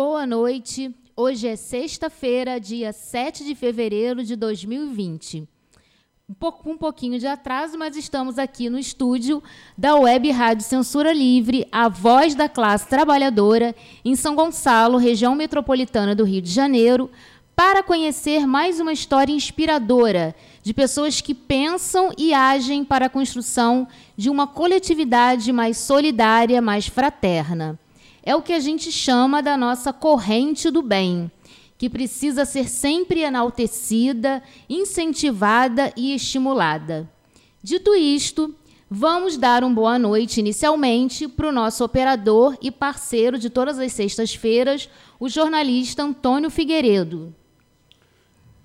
Boa noite. Hoje é sexta-feira, dia 7 de fevereiro de 2020. Um, pouco, um pouquinho de atraso, mas estamos aqui no estúdio da Web Rádio Censura Livre, a voz da classe trabalhadora, em São Gonçalo, região metropolitana do Rio de Janeiro, para conhecer mais uma história inspiradora de pessoas que pensam e agem para a construção de uma coletividade mais solidária, mais fraterna é o que a gente chama da nossa corrente do bem, que precisa ser sempre enaltecida, incentivada e estimulada. Dito isto, vamos dar uma boa noite inicialmente para o nosso operador e parceiro de todas as sextas-feiras, o jornalista Antônio Figueiredo.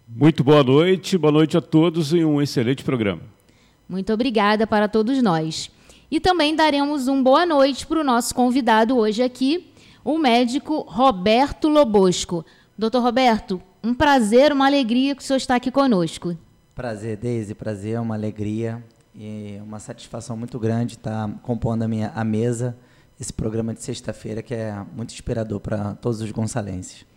Muito boa noite, boa noite a todos e um excelente programa. Muito obrigada para todos nós. E também daremos uma boa noite para o nosso convidado hoje aqui, o médico Roberto Lobosco. Doutor Roberto, um prazer, uma alegria que o senhor está aqui conosco. Prazer, Deise, prazer, uma alegria e uma satisfação muito grande estar compondo a, minha, a mesa, esse programa de sexta-feira que é muito inspirador para todos os gonçalenses.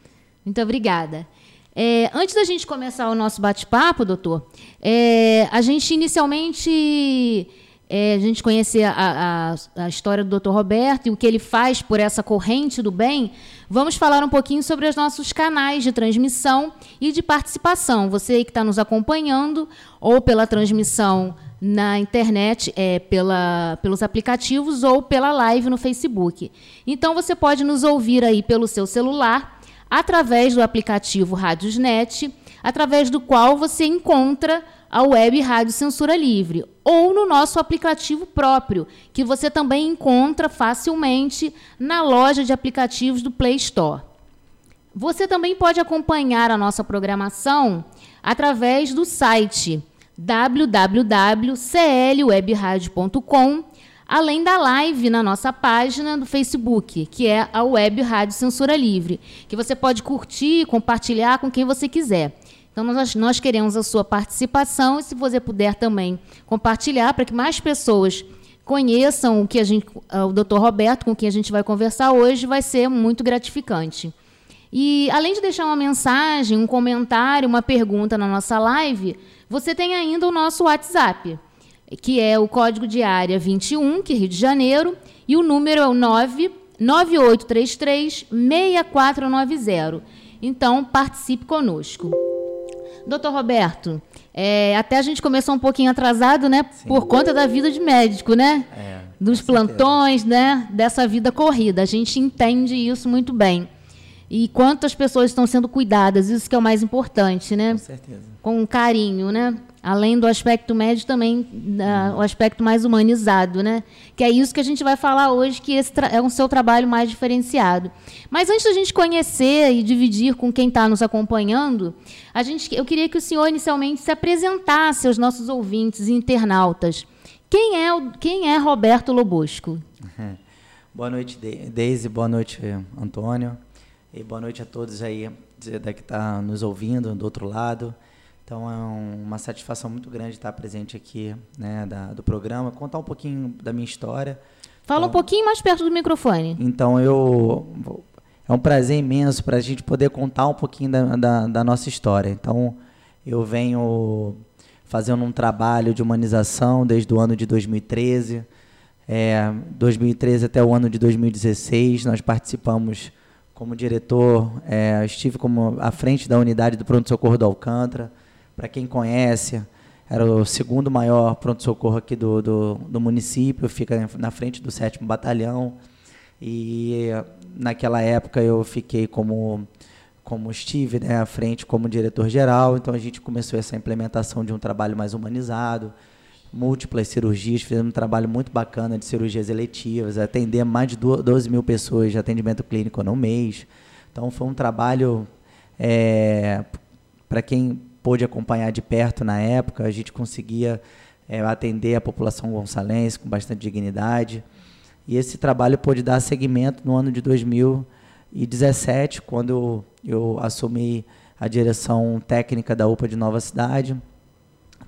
Muito obrigada. É, antes da gente começar o nosso bate-papo, doutor, é, a gente inicialmente é, a gente conhecer a, a, a, história do Dr. Roberto e o que ele faz por essa corrente do bem, vamos falar um pouquinho sobre os nossos canais de transmissão e de participação. Você que está nos acompanhando, ou pela transmissão na internet, é, pela, pelos aplicativos, ou pela live no Facebook. Então, você pode nos ouvir aí pelo seu celular, através do aplicativo Rádiosnet, através do qual você encontra a web Rádio Censura Livre, ou no nosso aplicativo próprio, que você também encontra facilmente na loja de aplicativos do Play Store. Você também pode acompanhar a nossa programação através do site www.clwebradio.com, além da live na nossa página do Facebook, que é a Web Rádio Censura Livre, que você pode curtir e compartilhar com quem você quiser. Então, nós, nós queremos a sua participação e, se você puder também compartilhar, para que mais pessoas conheçam o que a gente, o Dr. Roberto, com quem a gente vai conversar hoje, vai ser muito gratificante. E além de deixar uma mensagem, um comentário, uma pergunta na nossa live, você tem ainda o nosso WhatsApp, que é o código de área 21, que é Rio de Janeiro, e o número é o 99833 6490. Então, participe conosco. Doutor Roberto, é, até a gente começou um pouquinho atrasado, né? Sim. Por conta da vida de médico, né? É, Dos plantões, né? Dessa vida corrida. A gente entende isso muito bem. E quantas pessoas estão sendo cuidadas, isso que é o mais importante, né? Com certeza. Com carinho, né? Além do aspecto médico, também o aspecto mais humanizado, né? Que é isso que a gente vai falar hoje, que é um seu trabalho mais diferenciado. Mas antes da gente conhecer e dividir com quem está nos acompanhando, a gente, eu queria que o senhor inicialmente se apresentasse aos nossos ouvintes e internautas. Quem é, quem é Roberto Lobosco? Boa noite, Deise. Boa noite, Antônio. E boa noite a todos aí que está nos ouvindo do outro lado. Então é um, uma satisfação muito grande estar presente aqui né, da, do programa, contar um pouquinho da minha história. Fala então, um pouquinho mais perto do microfone. Então eu é um prazer imenso para a gente poder contar um pouquinho da, da, da, nossa história. Então eu venho fazendo um trabalho de humanização desde o ano de 2013. É, 2013 até o ano de 2016 nós participamos como diretor, é, estive como à frente da unidade do pronto-socorro do Alcântara. Para quem conhece, era o segundo maior pronto-socorro aqui do, do, do, município, fica na frente do sétimo batalhão. E naquela época eu fiquei como, como estive né, à frente como diretor-geral, então a gente começou essa implementação de um trabalho mais humanizado, múltiplas cirurgias, fizemos um trabalho muito bacana de cirurgias eletivas, atender mais de 12 mil pessoas de atendimento clínico no mês. Então foi um trabalho, é, para quem pôde acompanhar de perto na época, a gente conseguia é, atender a população gonçalense com bastante dignidade. E esse trabalho pôde dar seguimento no ano de 2017, quando eu, assumi a direção técnica da UPA de Nova Cidade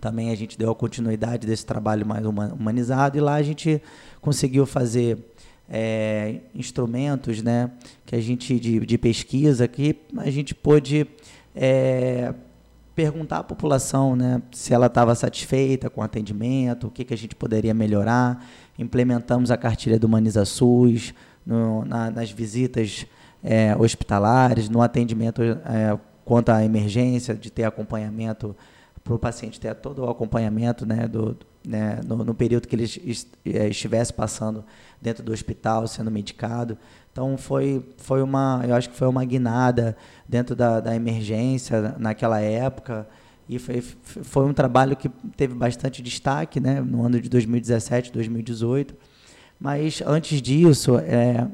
também a gente deu a continuidade desse trabalho mais humanizado e lá a gente conseguiu fazer é, instrumentos né, que a gente de, de pesquisa que a gente pôde é, perguntar à população né, se ela estava satisfeita com o atendimento, o que, que a gente poderia melhorar. Implementamos a cartilha do Humaniza SUS no, na, nas visitas é, hospitalares, no atendimento é, quanto à emergência, de ter acompanhamento para o paciente ter todo o acompanhamento né, do, né, no, no, período que ele é, estivesse passando dentro do hospital, sendo medicado. Então foi, foi uma, eu acho que foi uma guinada dentro da, da emergência naquela época e foi, foi um trabalho que teve bastante destaque, né, no ano de 2017, 2018. Mas antes disso, é,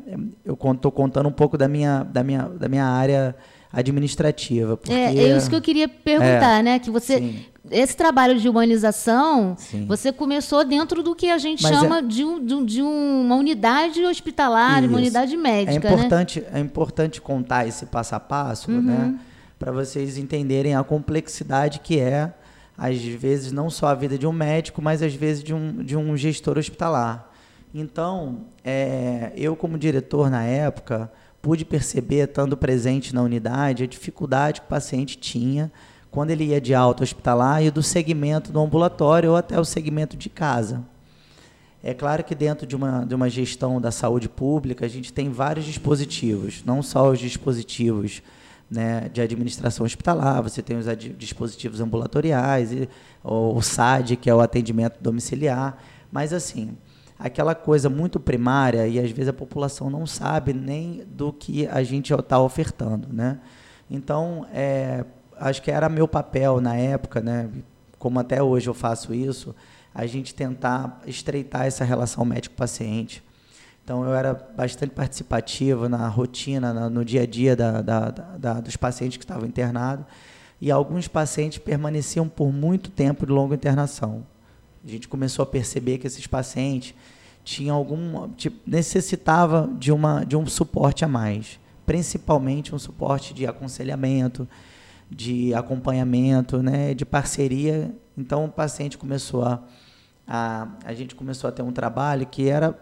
eu estou contando um pouco da minha, da minha, da minha área administrativa. Porque, é, é isso que eu queria perguntar, é, né? Que você. Sim. Esse trabalho de humanização, sim. você começou dentro do que a gente Mas chama é, de, um, de, uma unidade hospitalar, isso. uma unidade médica. É importante, né? é importante contar esse passo a passo, uhum. né? Para vocês entenderem a complexidade que é, às vezes, não só a vida de um médico, mas às vezes de um, de um gestor hospitalar. Então, é, eu, como diretor na época, pude perceber, estando presente na unidade, a dificuldade que o paciente tinha quando ele ia de alta hospitalar e do segmento do ambulatório ou até o segmento de casa. É claro que dentro de uma, de uma gestão da saúde pública, a gente tem vários dispositivos, não só os dispositivos né, de administração hospitalar, você tem os dispositivos ambulatoriais, e, o SAD, que é o atendimento domiciliar, mas assim, aquela coisa muito primária e às vezes a população não sabe nem do que a gente está ofertando, né? Então, é, acho que era meu papel na época, né? Como até hoje eu faço isso, a gente tentar estreitar essa relação médico-paciente. Então, eu era bastante participativo na rotina, no dia a dia da, da, da, dos pacientes que estavam internados. E alguns pacientes permaneciam por muito tempo de longa internação. A gente começou a perceber que esses pacientes tinham algum tipo, necessitava de uma de um suporte a mais, principalmente um suporte de aconselhamento, de acompanhamento, né, de parceria. Então o paciente começou a a, a gente começou a ter um trabalho que era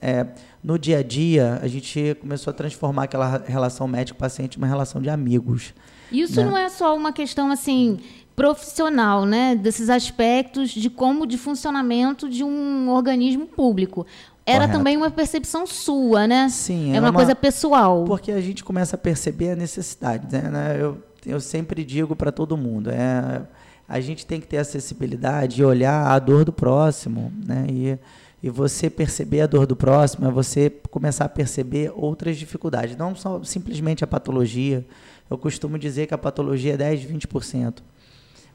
é, no dia a dia a gente começou a transformar aquela relação médico-paciente uma relação de amigos. Isso né? não é só uma questão assim profissional, né, desses aspectos de como de funcionamento de um organismo público. Era Correto. também uma percepção sua, né? Sim, é uma, uma, coisa pessoal. Porque a gente começa a perceber a necessidade, né? Eu, eu sempre digo para todo mundo, é a gente tem que ter acessibilidade e olhar a dor do próximo, né? E, e você perceber a dor do próximo é você começar a perceber outras dificuldades, não só simplesmente a patologia. Eu costumo dizer que a patologia é 10, 20%.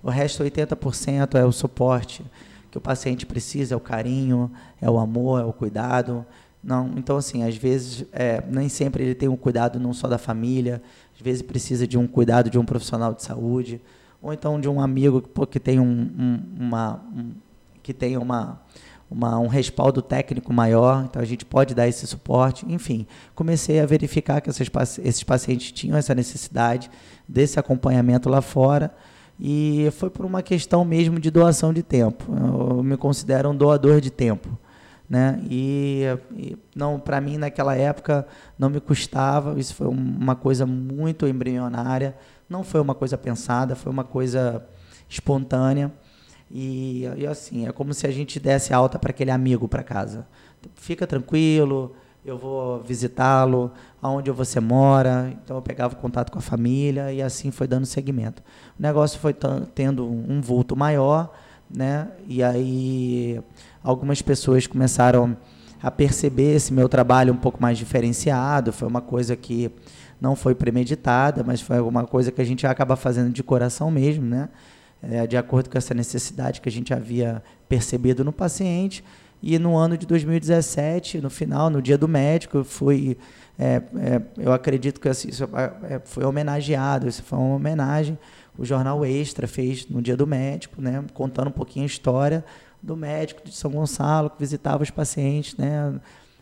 O resto, 80%, é o suporte que o paciente precisa, é o carinho, é o amor, é o cuidado. Não, então assim, às vezes é, nem sempre ele tem um cuidado não só da família, às vezes precisa de um cuidado de um profissional de saúde, ou então de um amigo que, que tem um, um uma um, que tem uma, uma, um respaldo técnico maior, então a gente pode dar esse suporte. Enfim, comecei a verificar que esses, esses pacientes tinham essa necessidade desse acompanhamento lá fora e foi por uma questão mesmo de doação de tempo. Eu me considero um doador de tempo. Né? E, e não para mim naquela época não me custava, isso foi uma coisa muito embrionária, não foi uma coisa pensada, foi uma coisa espontânea. E, e assim, é como se a gente desse alta para aquele amigo para casa. Fica tranquilo, eu vou visitá-lo, aonde você mora. Então eu pegava contato com a família e assim foi dando seguimento. O negócio foi tendo um vulto maior, né? E aí algumas pessoas começaram a perceber esse meu trabalho um pouco mais diferenciado. Foi uma coisa que não foi premeditada, mas foi alguma coisa que a gente acaba fazendo de coração mesmo, né? É, de acordo com essa necessidade que a gente havia percebido no paciente. E no ano de 2017, no final, no dia do médico, eu. É, é, eu acredito que assim, isso é, é, foi homenageado, isso foi uma homenagem. O jornal Extra fez no dia do médico, né, contando um pouquinho a história do médico de São Gonçalo que visitava os pacientes, né,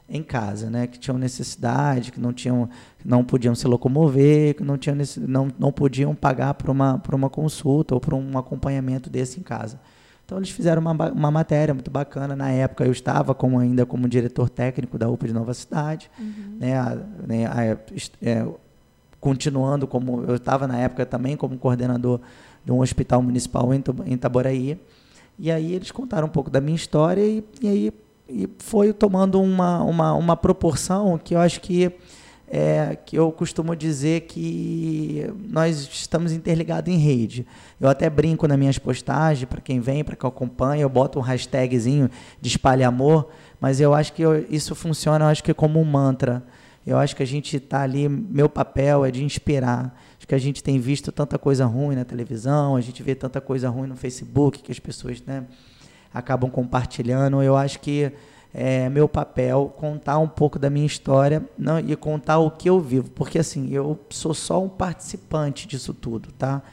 em casa, né, que tinham necessidade, que não tinham, não podiam se locomover, que não tinham não, não podiam pagar por uma por uma consulta ou por um acompanhamento desse em casa. Então eles fizeram uma, uma matéria muito bacana. Na época eu estava como, ainda como diretor técnico da UPA de Nova Cidade, uhum. né, a, né, a, é, continuando como eu estava na época também como coordenador de um hospital municipal em, em Itaboraí. E aí eles contaram um pouco da minha história e, e aí e foi tomando uma, uma, uma proporção que eu acho que é, que eu costumo dizer que nós estamos interligados em rede. Eu até brinco nas minhas postagens, para quem vem, para quem acompanha, eu boto um hashtagzinho de espalha amor, mas eu acho que eu, isso funciona, eu acho que como um mantra. Eu acho que a gente está ali, meu papel é de inspirar. Acho que a gente tem visto tanta coisa ruim na televisão, a gente vê tanta coisa ruim no Facebook que as pessoas né, acabam compartilhando. Eu acho que é meu papel contar um pouco da minha história não, e contar o que eu vivo, porque assim, eu sou só um participante disso tudo, tá?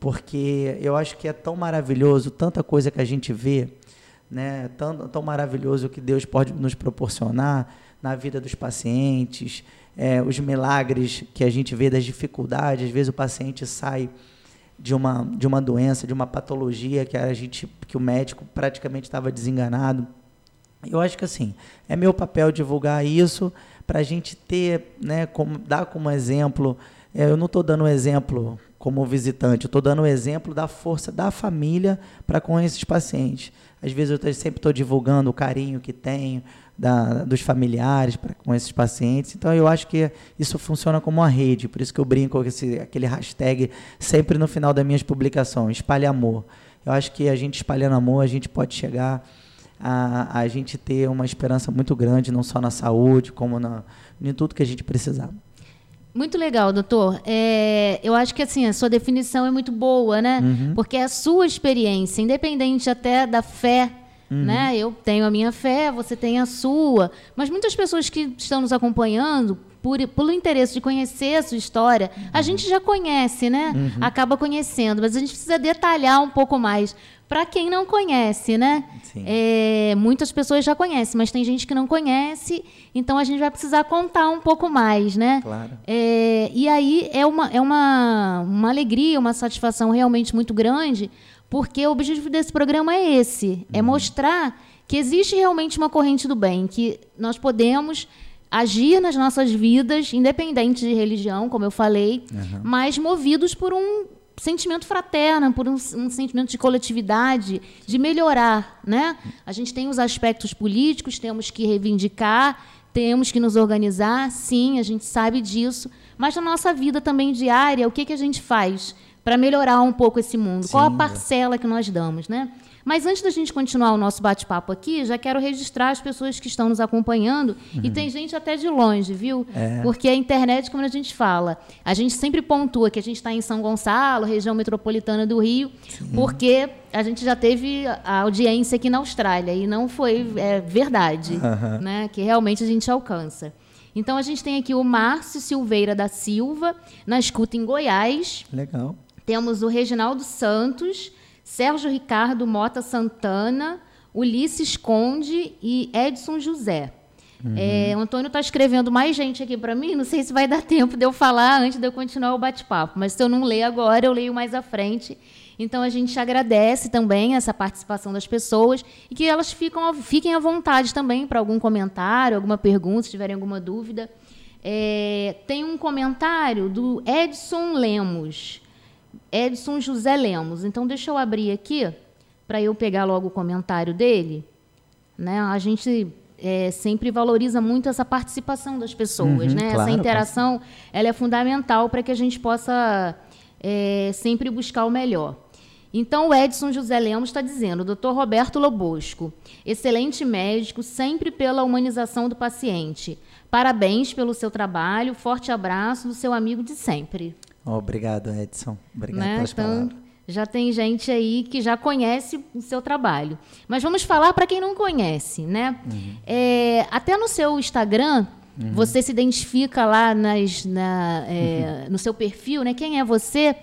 Porque eu acho que é tão maravilhoso, tanta coisa que a gente vê, né? Tão, tão maravilhoso que Deus pode nos proporcionar na vida dos pacientes, é, os milagres que a gente vê das dificuldades, às vezes o paciente sai de uma, de uma doença, de uma patologia que a gente que o médico praticamente estava desenganado eu acho que assim, é meu papel divulgar isso para a gente ter, né, como, dar como exemplo. É, eu não estou dando um exemplo como visitante, eu estou dando um exemplo da força da família para com esses pacientes. Às vezes eu sempre estou divulgando o carinho que tenho da, dos familiares pra, com esses pacientes. Então eu acho que isso funciona como uma rede, por isso que eu brinco com esse, aquele hashtag sempre no final das minhas publicações, espalhe amor. Eu acho que a gente espalhando amor, a gente pode chegar a, a gente ter uma esperança muito grande, não só na saúde, como na, em tudo que a gente precisar. Muito legal, doutor. É, eu acho que assim a sua definição é muito boa, né? Uhum. Porque é a sua experiência, independente até da fé, uhum. né? Eu tenho a minha fé, você tem a sua, mas muitas pessoas que estão nos acompanhando por, pelo interesse de conhecer a sua história, uhum. a gente já conhece, né? Uhum. Acaba conhecendo, mas a gente precisa detalhar um pouco mais. Para quem não conhece, né? É, muitas pessoas já conhecem, mas tem gente que não conhece, então a gente vai precisar contar um pouco mais, né? Claro. É, e aí é, uma, é uma, uma alegria, uma satisfação realmente muito grande, porque o objetivo desse programa é esse: é uhum. é mostrar que existe realmente uma corrente do bem, que nós podemos agir nas nossas vidas, independente de religião, como eu falei, uhum. mas movidos por um sentimento fraterno, por um, um, sentimento de coletividade, de melhorar, né? A gente tem os aspectos políticos, temos que reivindicar, temos que nos organizar, sim, a gente sabe disso, mas na nossa vida também diária, o que, que a gente faz para melhorar um pouco esse mundo? Sim, Qual a parcela que nós damos, né? Mas antes da gente continuar o nosso bate-papo aqui, já quero registrar as pessoas que estão nos acompanhando. Uhum. E tem gente até de longe, viu? É. Porque a internet, como a gente fala, a gente sempre pontua que a gente está em São Gonçalo, região metropolitana do Rio, Sim. porque a gente já teve a audiência aqui na Austrália e não foi é, verdade, uhum. né? Que realmente a gente alcança. Então a gente tem aqui o Márcio Silveira da Silva, na escuta em Goiás. Legal. Temos o Reginaldo Santos, Sérgio Ricardo Mota Santana, Ulisses Conde e Edson José. Uhum. É, o Antônio está escrevendo mais gente aqui para mim. Não sei se vai dar tempo de eu falar antes de eu continuar o bate-papo. Mas se eu não ler agora, eu leio mais à frente. Então a gente agradece também essa participação das pessoas e que elas ficam, fiquem à vontade também para algum comentário, alguma pergunta, se tiverem alguma dúvida. É, tem um comentário do Edson Lemos. Edson José Lemos. Então, deixa eu abrir aqui para eu pegar logo o comentário dele. Né? A gente é, sempre valoriza muito essa participação das pessoas, uhum, né? Claro, essa interação, ela é fundamental para que a gente possa é, sempre buscar o melhor. Então, o Edson José Lemos está dizendo, doutor Roberto Lobosco, excelente médico, sempre pela humanização do paciente. Parabéns pelo seu trabalho, forte abraço do seu amigo de sempre. Obrigado, Edson. Obrigado né? pelas então, palavras. Já tem gente aí que já conhece o seu trabalho. Mas vamos falar para quem não conhece, né? Uhum. É, até no seu Instagram, uhum. você se identifica lá nas, na, é, uhum. no seu perfil, né? Quem é você?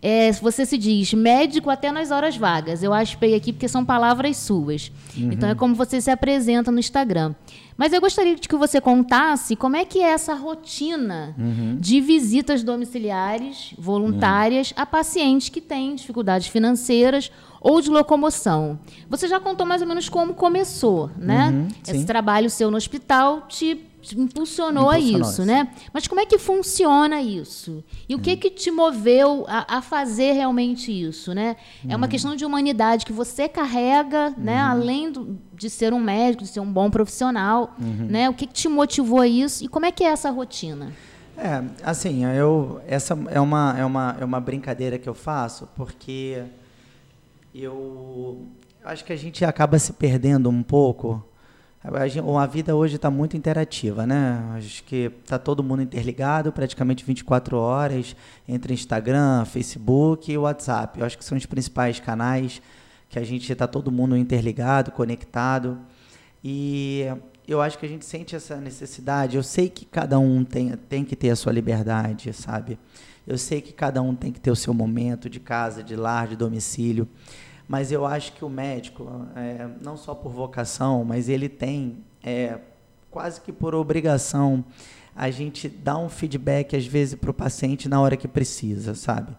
É, você se diz médico até nas horas vagas. Eu acho bem aqui porque são palavras suas. Uhum. Então é como você se apresenta no Instagram. Mas eu gostaria de que você contasse como é que é essa rotina uhum. de visitas domiciliares voluntárias uhum. a pacientes que têm dificuldades financeiras ou de locomoção. Você já contou mais ou menos como começou, né? Uhum, Esse trabalho seu no hospital te impulsionou, a isso, né? Mas como é que funciona isso? E o Uhum. que que te moveu a, a fazer realmente isso, né? É Uhum. uma questão de humanidade que você carrega, né? Além do- de ser um médico, de ser um bom profissional, Uhum. né? O que, que te motivou a isso? E como é que é essa rotina? É, assim, eu essa é uma é uma é uma brincadeira que eu faço porque eu acho que a gente acaba se perdendo um pouco. A, vida hoje está muito interativa, né? Acho que está todo mundo interligado, praticamente 24 horas, entre Instagram, Facebook e WhatsApp. Eu acho que são os principais canais que a gente está todo mundo interligado, conectado. E eu acho que a gente sente essa necessidade. Eu sei que cada um tem, tem que ter a sua liberdade, sabe? Eu sei que cada um tem que ter o seu momento de casa, de lar, de domicílio. Mas eu acho que o médico, é, não só por vocação, mas ele tem, é, quase que por obrigação, a gente dar um feedback, às vezes, para o paciente na hora que precisa, sabe?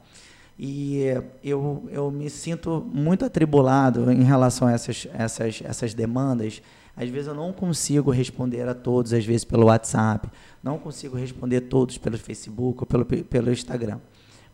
E eu, eu me sinto muito atribulado em relação a essas, essas, essas demandas. Às vezes eu não consigo responder a todos, às vezes pelo WhatsApp, não consigo responder todos pelo Facebook ou pelo, pelo Instagram.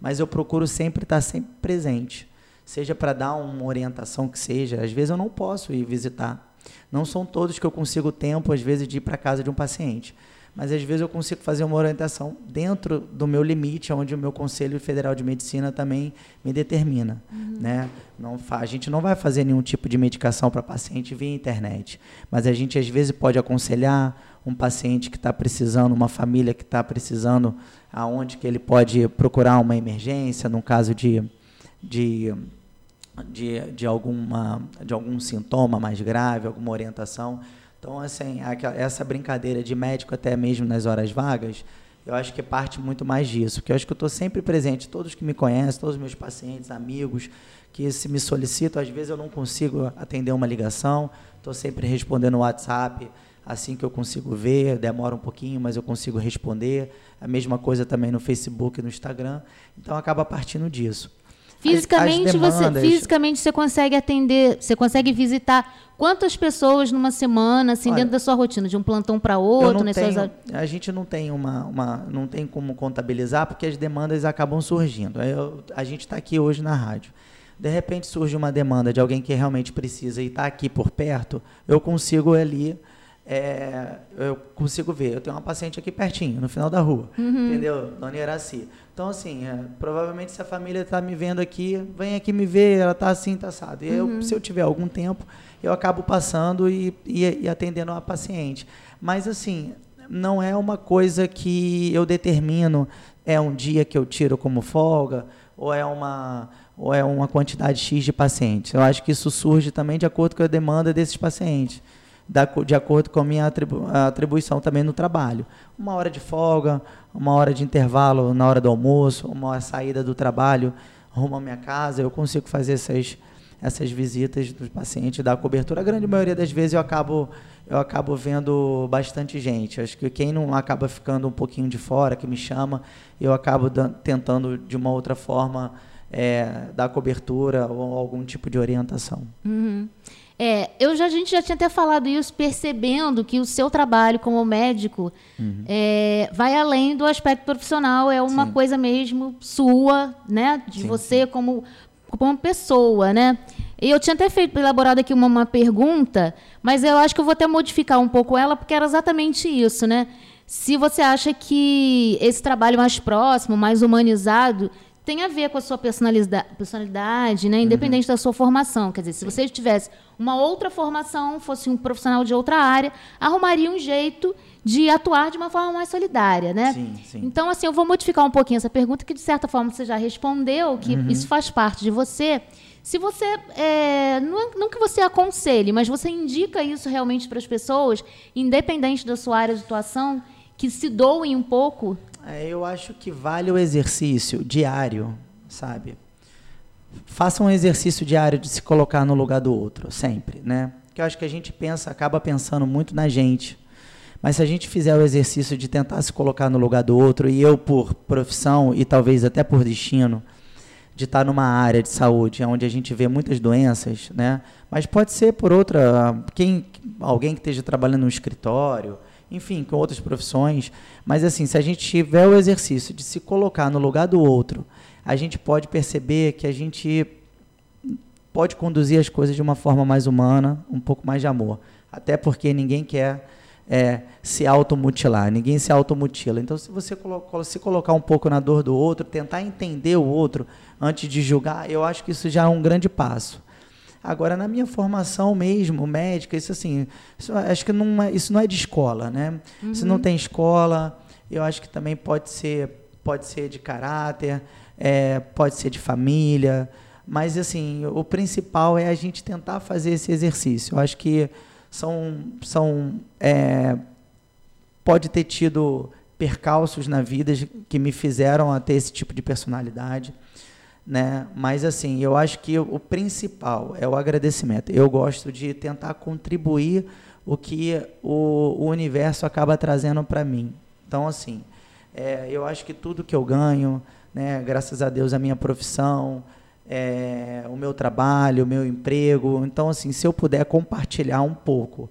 Mas eu procuro sempre estar sempre presente, seja para dar uma orientação que seja. Às vezes eu não posso ir visitar. Não são todos que eu consigo tempo, às vezes, de ir para casa de um paciente mas às vezes eu consigo fazer uma orientação dentro do meu limite, onde o meu Conselho Federal de Medicina também me determina. Né? Não a gente não vai fazer nenhum tipo de medicação para paciente via internet, mas a gente às vezes pode aconselhar um paciente que está precisando, uma família que está precisando, aonde que ele pode procurar uma emergência, no caso de, de de, de, alguma, de algum sintoma mais grave, alguma orientação. Então, assim, essa brincadeira de médico até mesmo nas horas vagas, eu acho que parte muito mais disso, porque eu acho que eu estou sempre presente, todos que me conhecem, todos os meus pacientes, amigos, que se me solicitam, às vezes eu não consigo atender uma ligação, estou sempre respondendo no WhatsApp, assim que eu consigo ver, demora um pouquinho, mas eu consigo responder. A mesma coisa também no Facebook e no Instagram. Então acaba partindo disso. As- as Fisicamente, você, fisicamente você consegue atender, você consegue visitar quantas pessoas numa semana, assim, Olha, dentro da sua rotina, de um plantão para outro, não né? tenho, suas- a gente não tem uma, uma, não tem como contabilizar porque as demandas acabam surgindo. Eu- a gente está aqui hoje na rádio. De repente surge uma demanda de alguém que realmente precisa e está aqui por perto, eu consigo ali, é, eu consigo ver. Eu tenho uma paciente aqui pertinho, no final da rua, entendeu? Dona Iraci. Então, assim, é, provavelmente se a família está me vendo aqui, vem aqui me ver, ela está assim, está assado. E eu, se eu tiver algum tempo, eu acabo passando e, e, e atendendo a paciente. Mas, assim, não é uma coisa que eu determino, é um dia que eu tiro como folga, ou é uma, ou é uma quantidade X de pacientes. Eu acho que isso surge também de acordo com a demanda desses pacientes, de acordo com a minha atribuição também no trabalho. Uma hora de folga, uma hora de intervalo na hora do almoço, uma hora saída do trabalho, rumo à minha casa, eu consigo fazer essas, essas visitas dos pacientes, dar cobertura. A grande maioria das vezes eu acabo, eu acabo vendo bastante gente. Acho que quem não acaba ficando um pouquinho de fora, que me chama, eu acabo tentando de uma outra forma é, dar cobertura ou algum tipo de orientação. É, eu já, a gente já tinha até falado isso, percebendo que o seu trabalho como médico Uhum. é, vai além do aspecto profissional, é uma Sim. coisa mesmo sua, né? De Sim, você como, como pessoa, né? E eu tinha até feito, elaborado aqui uma, uma pergunta, mas eu acho que eu vou até modificar um pouco ela, porque era exatamente isso, né? Se você acha que esse trabalho mais próximo, mais humanizado, tem a ver com a sua personalidade, personalidade né? independente da sua formação. Quer dizer, se você tivesse uma outra formação, fosse um profissional de outra área, arrumaria um jeito de atuar de uma forma mais solidária, né? Sim, sim. Então, assim, eu vou modificar um pouquinho essa pergunta, que de certa forma você já respondeu, que Uhum. isso faz parte de você. Se você, é, não, não que você aconselhe, mas você indica isso realmente para as pessoas, independente da sua área de atuação, que se doem um pouco É, eu acho que vale o exercício diário, sabe? Faça um exercício diário de se colocar no lugar do outro, sempre, né? Porque eu acho que a gente pensa, acaba pensando muito na gente. Mas se a gente fizer o exercício de tentar se colocar no lugar do outro, e eu por profissão e talvez até por destino, de estar numa área de saúde onde a gente vê muitas doenças, né? Mas pode ser por outra, quem, alguém que esteja trabalhando no escritório, enfim, com outras profissões. Mas assim, se a gente tiver o exercício de se colocar no lugar do outro, a gente pode perceber que a gente pode conduzir as coisas de uma forma mais humana, um pouco mais de amor. Até porque ninguém quer é, se automutilar, ninguém se automutila. Então, se você colo se colocar um pouco na dor do outro, tentar entender o outro antes de julgar, eu acho que isso já é um grande passo. Agora, na minha formação mesmo, médica, isso assim, isso, acho que não é, isso não é de escola, né? Uhum. Se não tem escola, eu acho que também pode ser, pode ser de caráter, é, pode ser de família, mas assim, o principal é a gente tentar fazer esse exercício. Eu acho que são, são é, pode ter tido percalços na vida que me fizeram a ter esse tipo de personalidade, né? Mas assim, eu acho que o principal é o agradecimento. Eu gosto de tentar contribuir o que o, o universo acaba trazendo para mim. Então assim, é, eu acho que tudo que eu ganho, né? Graças a Deus a minha profissão, é, o meu trabalho, o meu emprego. Então, assim, se eu puder compartilhar um pouco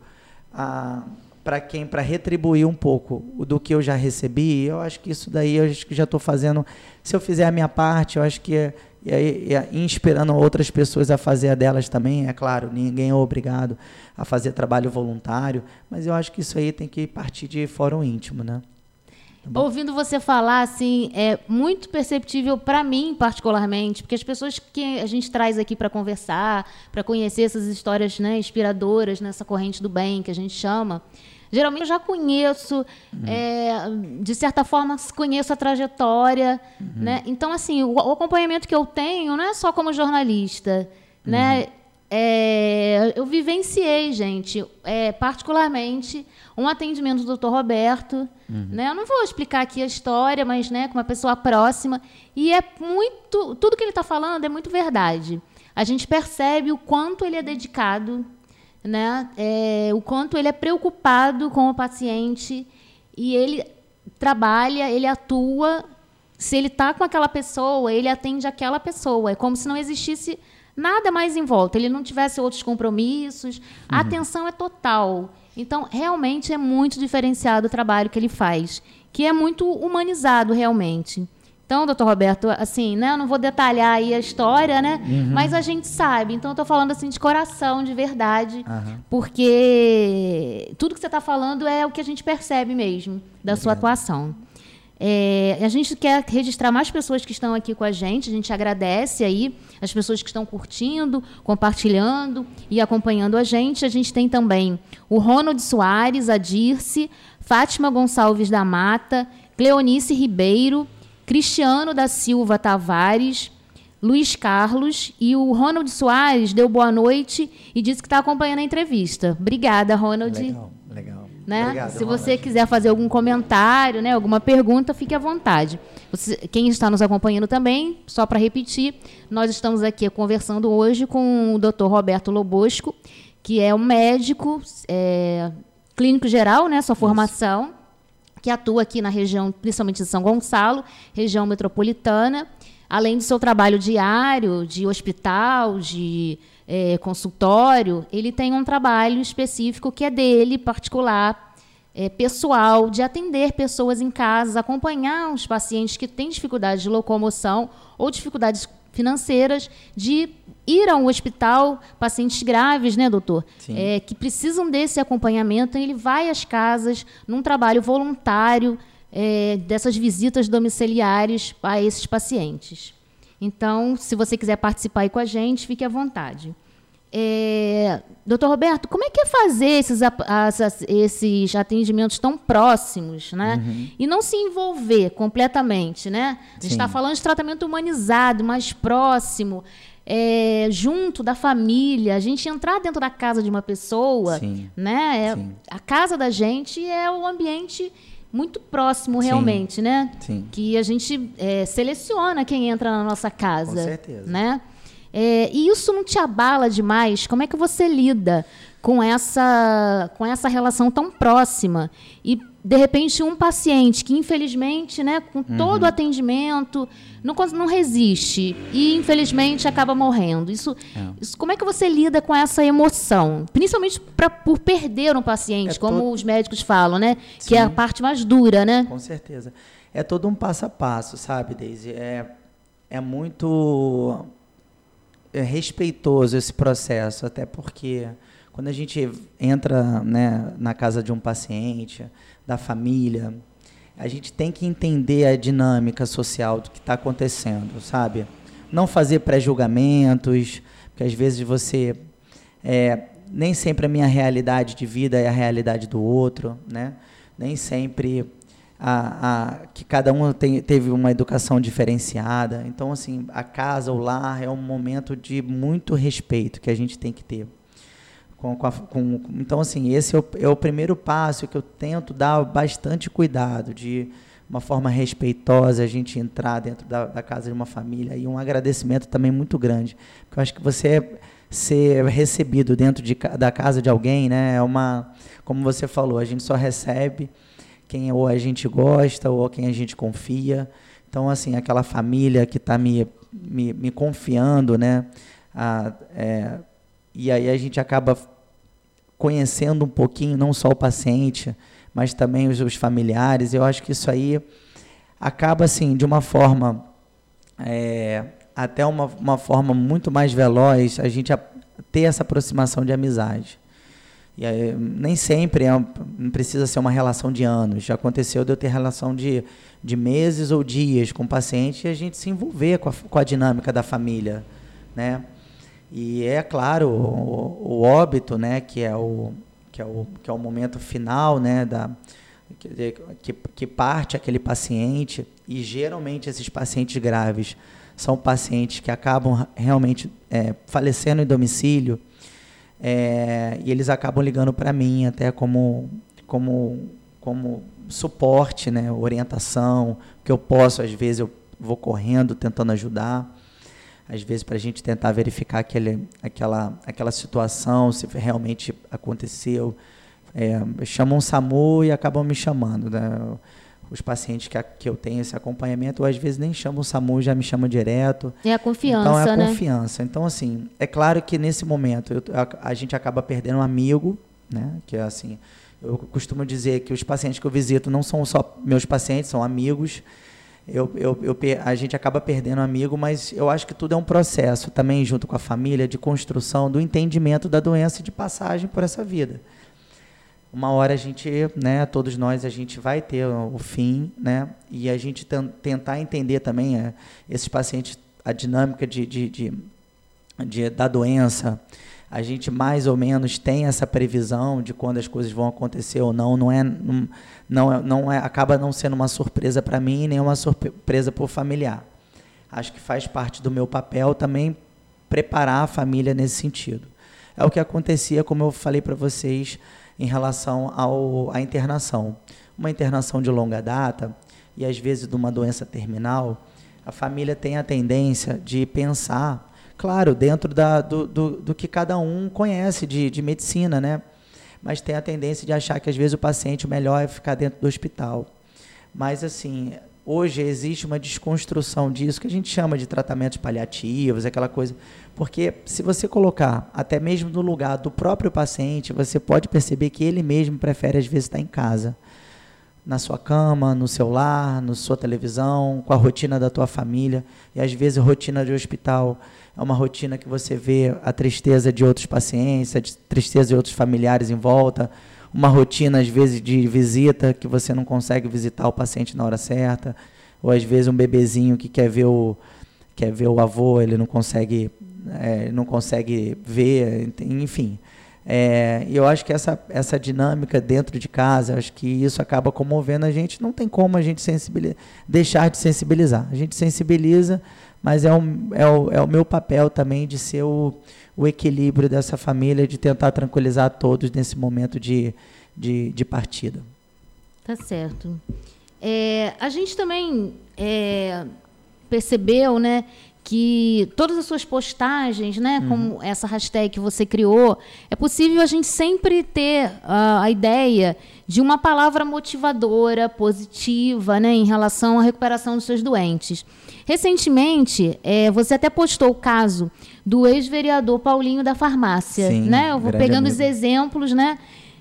para quem, para retribuir um pouco do que eu já recebi, eu acho que isso daí eu acho que já estou fazendo. Se eu fizer a minha parte, eu acho que é, é, inspirando outras pessoas a fazer a delas também. É claro, ninguém é obrigado a fazer trabalho voluntário, mas eu acho que isso aí tem que partir de fórum íntimo, né? Tá Ouvindo você falar, assim, é muito perceptível para mim, particularmente, porque as pessoas que a gente traz aqui para conversar, para conhecer essas histórias né, inspiradoras nessa corrente do bem que a gente chama, geralmente eu já conheço, uhum. é, de certa forma, conheço a trajetória. Uhum. Né? Então, assim, o, o, acompanhamento que eu tenho não é só como jornalista. Né? Uhum. É, eu vivenciei, gente, é, particularmente, um atendimento do Dr. Roberto. Uhum. Né? Eu não vou explicar aqui a história, mas né, com uma pessoa próxima. E é muito. Tudo que ele está falando é muito verdade. A gente percebe o quanto ele é dedicado, né? É, o quanto ele é preocupado com o paciente. E ele trabalha, ele atua. Se ele está com aquela pessoa, ele atende aquela pessoa. É como se não existisse nada mais em volta, ele não tivesse outros compromissos, a uhum. atenção é total. Então, realmente é muito diferenciado o trabalho que ele faz, que é muito humanizado realmente. Então, doutor Roberto, assim, né, eu não vou detalhar aí a história, né? Uhum. Mas a gente sabe. Então, eu estou falando assim de coração, de verdade, uhum. porque tudo que você está falando é o que a gente percebe mesmo da sua atuação. É, a gente quer registrar mais pessoas que estão aqui com a gente. A gente agradece aí as pessoas que estão curtindo, compartilhando e acompanhando a gente. A gente tem também o Ronald Soares, a Dirce, Fátima Gonçalves da Mata, Cleonice Ribeiro, Cristiano da Silva Tavares, Luiz Carlos e o Ronald Soares deu boa noite e disse que está acompanhando a entrevista. Obrigada, Ronald. Legal, legal. Né? Obrigado, Se você Ronald. quiser fazer algum comentário, né, alguma pergunta, fique à vontade. Você, quem está nos acompanhando também, só para repetir, nós estamos aqui conversando hoje com o Dr. Roberto Lobosco, que é um médico é, clínico geral, né, sua formação, Isso. Que atua aqui na região, principalmente de São Gonçalo, região metropolitana, além do seu trabalho diário de hospital, de é, consultório, ele tem um trabalho específico que é dele, particular, é, pessoal, de atender pessoas em casa, acompanhar os pacientes que têm dificuldade de locomoção ou dificuldades financeiras, de ir a um hospital, pacientes graves, né, doutor? É, que precisam desse acompanhamento. Ele vai às casas, num trabalho voluntário, é, dessas visitas domiciliares a esses pacientes. Então, se você quiser participar aí com a gente, fique à vontade. É, doutor Roberto, como é que é fazer esses, esses atendimentos tão próximos, né? Uhum. E não se envolver completamente, né? A gente está falando de tratamento humanizado, mais próximo, é, junto da família. A gente entrar dentro da casa de uma pessoa, Sim. né? É, a casa da gente é o ambiente muito próximo realmente, Sim. né? Sim. Que a gente é, seleciona quem entra na nossa casa. Com certeza. Né? É, e isso não te abala demais? Como é que você lida com essa, com essa relação tão próxima. E, de repente, um paciente que, infelizmente, né, com uhum. todo o atendimento, não, não resiste e, infelizmente, acaba morrendo. Isso, é. isso, como é que você lida com essa emoção? Principalmente pra, por perder um paciente, é como todo... os médicos falam, né? Sim. Que é a parte mais dura, né? Com certeza. É todo um passo a passo, sabe, Deise? É, é muito respeitoso esse processo, até porque quando a gente entra né, na casa de um paciente, da família, a gente tem que entender a dinâmica social do que está acontecendo, sabe? Não fazer pré-julgamentos, porque às vezes você. É, nem sempre a minha realidade de vida é a realidade do outro, né? Nem sempre a, a, que cada um tem, teve uma educação diferenciada. Então, assim, a casa, o lar é um momento de muito respeito que a gente tem que ter. Com, com, a, com, então, assim, esse é o, é o, primeiro passo que eu tento dar bastante cuidado, de uma forma respeitosa, a gente entrar dentro da, da casa de uma família. E um agradecimento também muito grande. Porque eu acho que você ser recebido dentro de, da casa de alguém, né, é uma. Como você falou, a gente só recebe quem ou a gente gosta ou quem a gente confia. Então, assim, aquela família que está me, me, me, confiando, né? A, é, e aí a gente acaba conhecendo um pouquinho, não só o paciente, mas também os, os familiares. Eu acho que isso aí acaba, assim, de uma forma, é, até uma, uma forma muito mais veloz, a gente a, ter essa aproximação de amizade. E aí, nem sempre é, não precisa ser uma relação de anos. Já aconteceu de eu ter relação de, de meses ou dias com o paciente e a gente se envolver com a, com a dinâmica da família, né? E é claro, o, o, óbito, né, que é o, que é o, que é o momento final, né, da, que, que parte aquele paciente, e geralmente esses pacientes graves são pacientes que acabam realmente é, falecendo em domicílio, é, e eles acabam ligando para mim até como, como, como suporte, né, orientação, que eu posso, às vezes eu vou correndo tentando ajudar às vezes para a gente tentar verificar aquele, aquela, aquela situação, se realmente aconteceu. É, chamam um SAMU e acabam me chamando. Né? Os pacientes que, a, que eu tenho esse acompanhamento, ou às vezes nem chamam o SAMU, já me chamam direto. É a confiança, Então é a né? confiança. Então, assim, é claro que nesse momento eu, a, a gente acaba perdendo um amigo, né? que é assim, eu costumo dizer que os pacientes que eu visito não são só meus pacientes, são amigos eu, eu, eu, a gente acaba perdendo amigo, mas eu acho que tudo é um processo também, junto com a família, de construção do entendimento da doença e de passagem por essa vida. Uma hora a gente, né, todos nós, a gente vai ter o fim, né, e a gente tentar entender também é, esses pacientes, a dinâmica de, de, de, de da doença, a gente mais ou menos tem essa previsão de quando as coisas vão acontecer ou não. Não é, não, não é, não é acaba não sendo uma surpresa para mim nem uma surpresa para o familiar. Acho que faz parte do meu papel também preparar a família nesse sentido. É o que acontecia, como eu falei para vocês, em relação ao, à internação. Uma internação de longa data e às vezes de uma doença terminal, a família tem a tendência de pensar claro, dentro da, do, do, do, que cada um conhece de, de medicina, né? Mas tem a tendência de achar que às vezes o paciente o melhor é ficar dentro do hospital. Mas assim, hoje existe uma desconstrução disso que a gente chama de tratamentos paliativos, aquela coisa. Porque se você colocar até mesmo no lugar do próprio paciente, você pode perceber que ele mesmo prefere às vezes estar em casa. Na sua cama, no seu lar, na sua televisão, com a rotina da tua família. E às vezes rotina de hospital é uma rotina que você vê a tristeza de outros pacientes, a tristeza de outros familiares em volta, uma rotina às vezes de visita que você não consegue visitar o paciente na hora certa, ou às vezes um bebezinho que quer ver o quer ver o avô, ele não consegue é, não consegue ver, enfim. É, eu acho que essa, essa dinâmica dentro de casa, acho que isso acaba comovendo a gente. Não tem como a gente deixar de sensibilizar. A gente sensibiliza, mas é, é, o, é o meu papel também de ser o, o equilíbrio dessa família, de tentar tranquilizar todos nesse momento de, de, de partida. Tá certo. É, a gente também é, percebeu, né, que todas as suas postagens, né, uhum. como essa hashtag que você criou, é possível a gente sempre ter uh, a ideia de uma palavra motivadora, positiva, né, em relação à recuperação dos seus doentes. Recentemente, é, você até postou o caso do ex-vereador Paulinho da farmácia, Sim, né? Eu vou pegando amigo. os exemplos, né?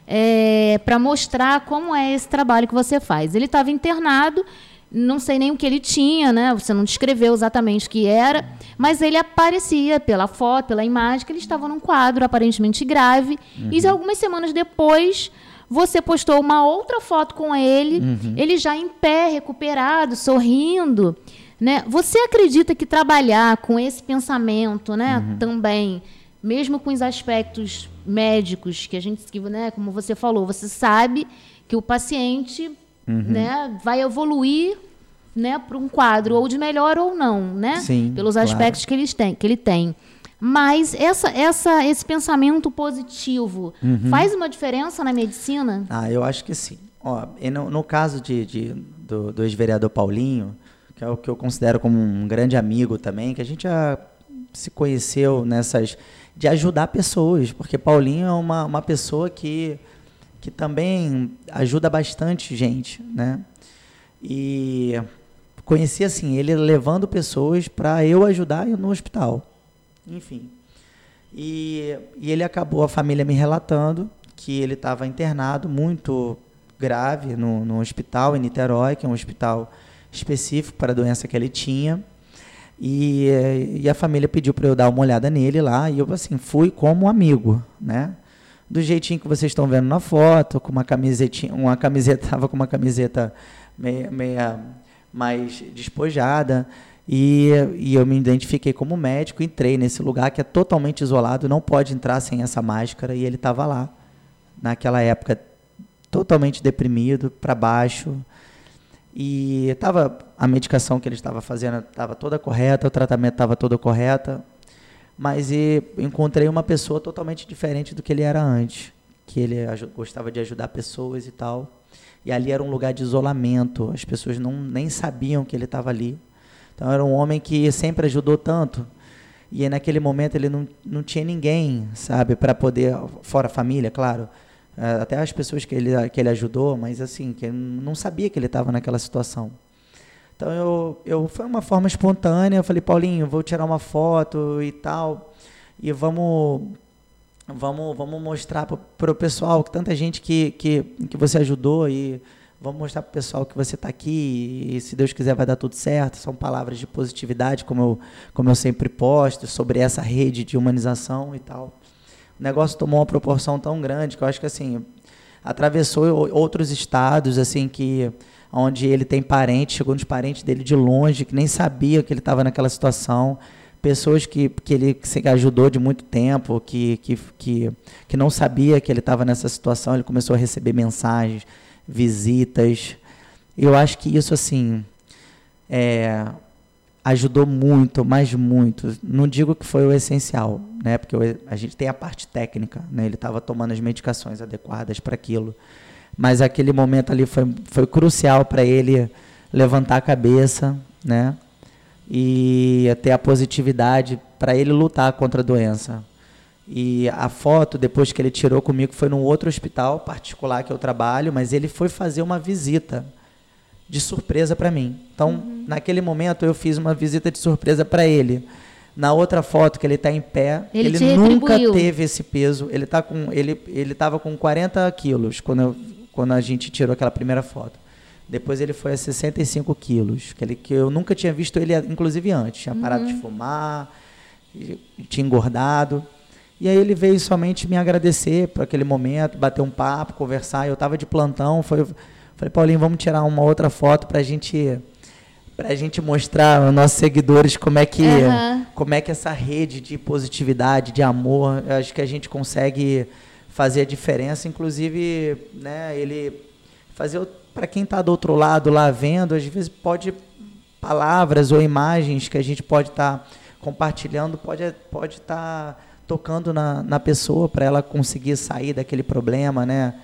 É, para mostrar como é esse trabalho que você faz. Ele estava internado não sei nem o que ele tinha, né? Você não descreveu exatamente o que era, mas ele aparecia pela foto, pela imagem, que ele estava num quadro aparentemente grave. Uhum. E algumas semanas depois, você postou uma outra foto com ele, uhum. ele já em pé, recuperado, sorrindo. Né? Você acredita que trabalhar com esse pensamento né, uhum. também, mesmo com os aspectos médicos, que a gente, né, como você falou, você sabe que o paciente uhum. né, vai evoluir né, para um quadro ou de melhor ou não, né? Sim, pelos aspectos claro. que, eles têm, que ele tem. Mas essa, essa, esse pensamento positivo uhum. faz uma diferença na medicina? Ah, eu acho que sim. Ó, no, no caso de, de do, do ex-vereador Paulinho, que é o que eu considero como um grande amigo também, que a gente já se conheceu nessas de ajudar pessoas, porque Paulinho é uma, uma pessoa que que também ajuda bastante gente, né? E conheci assim ele levando pessoas para eu ajudar no hospital, enfim. E, e ele acabou a família me relatando que ele estava internado muito grave no, no hospital em Niterói, que é um hospital específico para a doença que ele tinha. E, e a família pediu para eu dar uma olhada nele lá, e eu assim fui como amigo, né? Do jeitinho que vocês estão vendo na foto, com uma camisetinha, uma camiseta, tava com uma camiseta meia, meia mais despojada. E, e, eu me identifiquei como médico, entrei nesse lugar que é totalmente isolado, não pode entrar sem essa máscara, e ele estava lá, naquela época, totalmente deprimido, para baixo. E tava, a medicação que ele estava fazendo estava toda correta, o tratamento estava todo correto, mas encontrei uma pessoa totalmente diferente do que ele era antes, que ele gostava de ajudar pessoas e tal. E ali era um lugar de isolamento, as pessoas não nem sabiam que ele estava ali. Então era um homem que sempre ajudou tanto. E naquele momento ele não, não tinha ninguém, sabe, para poder, fora a família, claro, eh, até as pessoas que ele, que ele ajudou, mas assim, que não sabia que ele estava naquela situação. Então eu, eu foi uma forma espontânea, eu falei, Paulinho, vou tirar uma foto e tal, e vamos vamos vamos mostrar para o pessoal que tanta gente que, que, que você ajudou e vamos mostrar para o pessoal que você está aqui e se Deus quiser vai dar tudo certo. São palavras de positividade, como eu, como eu sempre posto, sobre essa rede de humanização e tal. O negócio tomou uma proporção tão grande que eu acho que assim atravessou outros estados assim que onde ele tem parentes, chegou nos parentes dele de longe, que nem sabia que ele estava naquela situação, pessoas que, que ele que ajudou de muito tempo, que, que, que, que não sabia que ele estava nessa situação, ele começou a receber mensagens, visitas. Eu acho que isso, assim, é, ajudou muito, mas muito. Não digo que foi o essencial, né? Porque a gente tem a parte técnica, né? Ele estava tomando as medicações adequadas para aquilo mas aquele momento ali foi, foi crucial para ele levantar a cabeça, né? E ter a positividade para ele lutar contra a doença. E a foto, depois que ele tirou comigo, foi num outro hospital particular que eu trabalho, mas ele foi fazer uma visita de surpresa para mim. Então, uhum. naquele momento, eu fiz uma visita de surpresa para ele. Na outra foto que ele está em pé, ele, ele nunca teve esse peso. Ele tá com, ele ele estava com 40 quilos quando eu quando a gente tirou aquela primeira foto. Depois ele foi a 65 quilos, que, ele, que eu nunca tinha visto ele, inclusive antes. Tinha parado uhum. de fumar, tinha engordado. E aí ele veio somente me agradecer por aquele momento, bater um papo, conversar. Eu estava de plantão, foi, falei, Paulinho, vamos tirar uma outra foto para gente, a gente mostrar aos nossos seguidores como é que uhum. como é que essa rede de positividade, de amor, acho que a gente consegue fazer a diferença, inclusive, né, ele fazer para quem está do outro lado lá vendo, às vezes pode palavras ou imagens que a gente pode estar tá compartilhando, pode pode estar tá tocando na, na pessoa para ela conseguir sair daquele problema, né,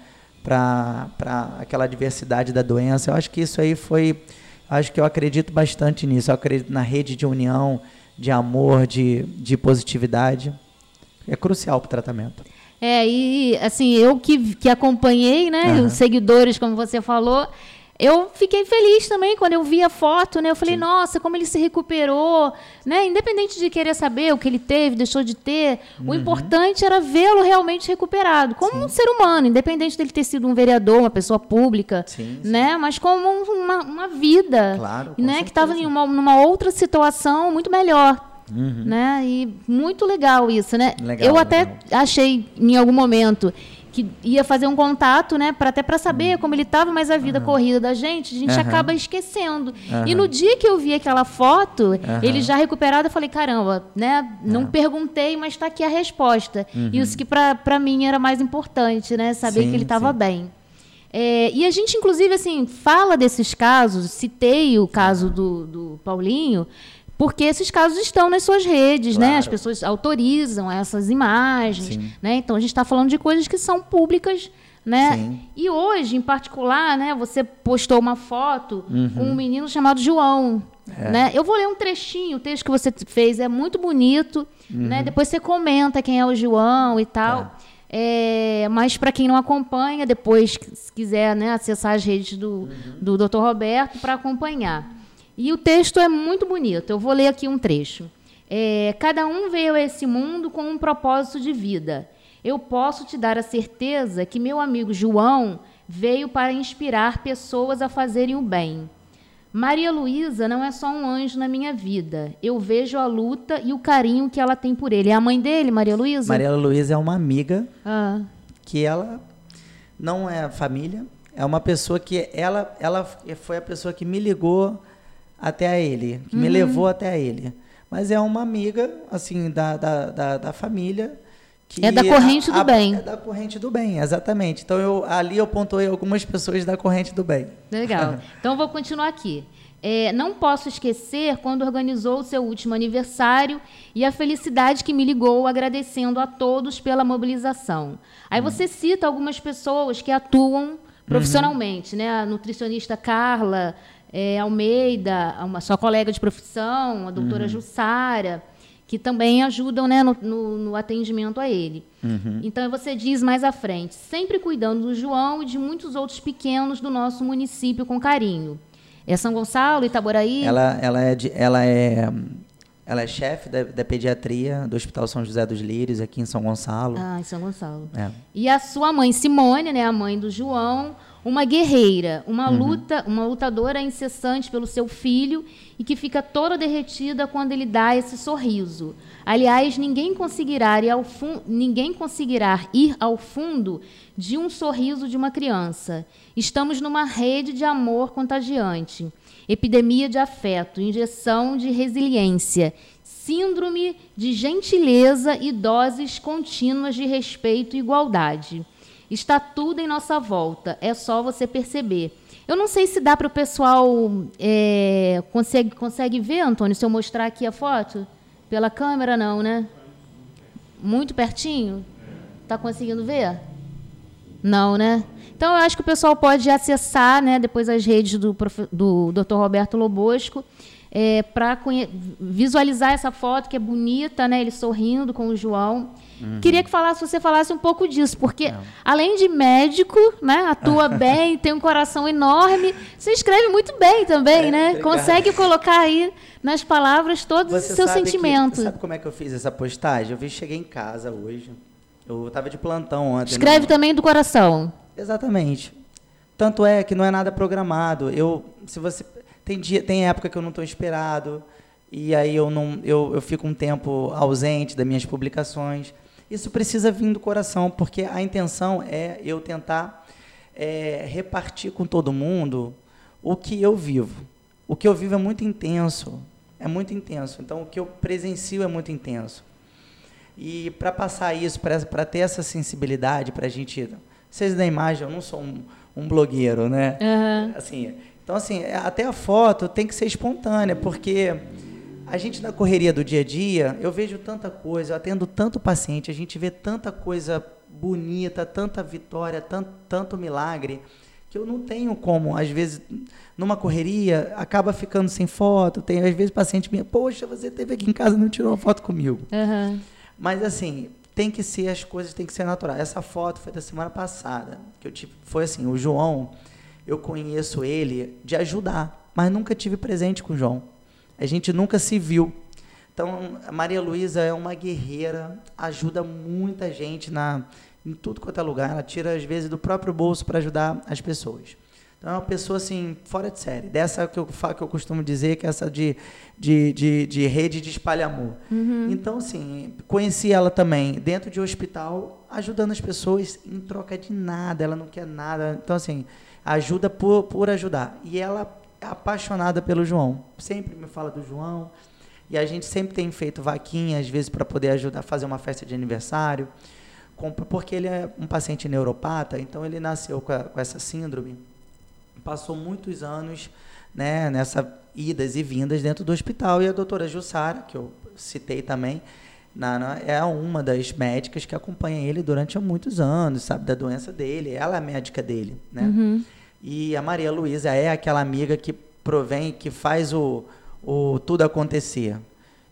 para aquela diversidade da doença. Eu acho que isso aí foi, acho que eu acredito bastante nisso. Eu acredito na rede de união, de amor, de, de positividade. É crucial para o tratamento. É, e assim, eu que, que acompanhei, né, uhum. os seguidores, como você falou, eu fiquei feliz também quando eu vi a foto, né? Eu falei, Sim. nossa, como ele se recuperou, né? Independente de querer saber o que ele teve, deixou de ter, uhum. o importante era vê-lo realmente recuperado, como sim. um ser humano, independente dele ter sido um vereador, uma pessoa pública, sim, né? Mas como uma, uma vida, claro, né? Que estava em uma, numa outra situação muito melhor. Uhum. Né? E muito legal isso, né? Legal, eu até legal. achei em algum momento que ia fazer um contato, né, para até para saber uhum. como ele estava, mas a vida uhum. corrida da gente, a gente uhum. acaba esquecendo. E no dia que eu vi aquela foto, ele já recuperado, eu falei, caramba, né, não é. perguntei, mas está aqui a resposta. Uhum. Isso que para mim era mais importante, né, saber sim, que ele estava bem. É, e a gente, inclusive, assim, fala desses casos, citei o caso do, do Paulinho, porque esses casos estão nas suas redes, claro. né? As pessoas autorizam essas imagens, Sim. né? Então a gente está falando de coisas que são públicas, né? Sim. E hoje, em particular, né? Você postou uma foto uhum. com um menino chamado João, é. né? Eu vou ler um trechinho, o texto que você fez é muito bonito, uhum. né? Depois você comenta quem é o João e tal. É. É, mas para quem não acompanha, depois, se quiser né, acessar as redes do, uhum. do Dr. Roberto para acompanhar. E o texto é muito bonito. Eu vou ler aqui um trecho. É, Cada um veio a esse mundo com um propósito de vida. Eu posso te dar a certeza que meu amigo João veio para inspirar pessoas a fazerem o bem. Maria Luísa não é só um anjo na minha vida. Eu vejo a luta e o carinho que ela tem por ele. É a mãe dele, Maria Luísa? Maria Luísa é uma amiga ah. que ela não é família. É uma pessoa que ela, ela foi a pessoa que me ligou até ele, que uhum. me levou até ele. Mas é uma amiga, assim, da, da, da, da família. Que é da corrente a, do a, bem. É da corrente do bem, exatamente. Então, eu, ali eu pontuei algumas pessoas da corrente do bem. Legal. Então, vou continuar aqui. É, não posso esquecer quando organizou o seu último aniversário e a felicidade que me ligou agradecendo a todos pela mobilização. Aí hum. você cita algumas pessoas que atuam profissionalmente, uhum. né? A nutricionista Carla, é, Almeida, uma sua colega de profissão, a doutora uhum. Jussara, que também ajudam né, no, no, no atendimento a ele. Uhum. Então, você diz mais à frente, sempre cuidando do João e de muitos outros pequenos do nosso município com carinho. É São Gonçalo, Itaboraí? Ela, ela é, de, ela é, ela é chefe da, da, pediatria do Hospital São José dos Lírios, aqui em São Gonçalo. Ah, em São Gonçalo. É. E a sua mãe, Simone, né, a mãe do João, uma guerreira, uma uhum. luta, uma lutadora incessante pelo seu filho e que fica toda derretida quando ele dá esse sorriso. Aliás, ninguém conseguirá ir ao, ninguém conseguirá ir ao fundo de um sorriso de uma criança. Estamos numa rede de amor contagiante, epidemia de afeto, injeção de resiliência, síndrome de gentileza e doses contínuas de respeito e igualdade. Está tudo em nossa volta, é só você perceber. Eu não sei se dá para o pessoal é, consegue consegue ver, Antônio, se eu mostrar aqui a foto pela câmera, não, né? Muito pertinho. Está conseguindo ver? Não, né? Então eu acho que o pessoal pode acessar, né, depois as redes do, do Dr. Roberto Lobosco é, para visualizar essa foto que é bonita, né? Ele sorrindo com o João. Uhum. Queria que falasse, você falasse um pouco disso, porque Não. além de médico, né, atua bem, tem um coração enorme, você escreve muito bem também, é, né? Obrigado. Consegue colocar aí nas palavras todos os seus sentimentos. Sabe como é que eu fiz essa postagem? Eu vi, cheguei em casa hoje. Eu estava de plantão ontem. Escreve no... também do coração. Exatamente. Tanto é que não é nada programado. Eu, se você tem, dia, tem época que eu não estou esperado, e aí eu, não, eu, eu fico um tempo ausente das minhas publicações. Isso precisa vir do coração, porque a intenção é eu tentar é, repartir com todo mundo o que eu vivo. O que eu vivo é muito intenso, é muito intenso. Então, o que eu presencio é muito intenso. E para passar isso, para ter essa sensibilidade, para a gente. Vocês da imagem, eu não sou um, um blogueiro, né? Uhum. Assim, então, assim, até a foto tem que ser espontânea, porque a gente na correria do dia a dia, eu vejo tanta coisa, eu atendo tanto paciente, a gente vê tanta coisa bonita, tanta vitória, tanto, tanto milagre, que eu não tenho como, às vezes, numa correria, acaba ficando sem foto. Tem, às vezes, paciente minha, poxa, você teve aqui em casa e não tirou uma foto comigo. Uhum. Mas, assim, tem que ser, as coisas têm que ser naturais. Essa foto foi da semana passada, que eu tive, foi assim, o João, eu conheço ele de ajudar, mas nunca tive presente com o João. A gente nunca se viu. Então, a Maria Luísa é uma guerreira, ajuda muita gente na, em tudo quanto é lugar. Ela tira, às vezes, do próprio bolso para ajudar as pessoas. Então, é uma pessoa, assim, fora de série. Dessa que eu, que eu costumo dizer, que é essa de, de, de, de rede de espalha-amor. Uhum. Então, assim, conheci ela também dentro de um hospital, ajudando as pessoas em troca de nada. Ela não quer nada. Então, assim, ajuda por, por ajudar. E ela é apaixonada pelo João. Sempre me fala do João. E a gente sempre tem feito vaquinha, às vezes, para poder ajudar a fazer uma festa de aniversário. Porque ele é um paciente neuropata, então ele nasceu com, a, com essa síndrome passou muitos anos né, nessa idas e vindas dentro do hospital. E a doutora Jussara, que eu citei também, na, na, é uma das médicas que acompanha ele durante muitos anos, sabe da doença dele. Ela é a médica dele, né? Uhum. E a Maria Luísa é aquela amiga que provém, que faz o, o tudo acontecer.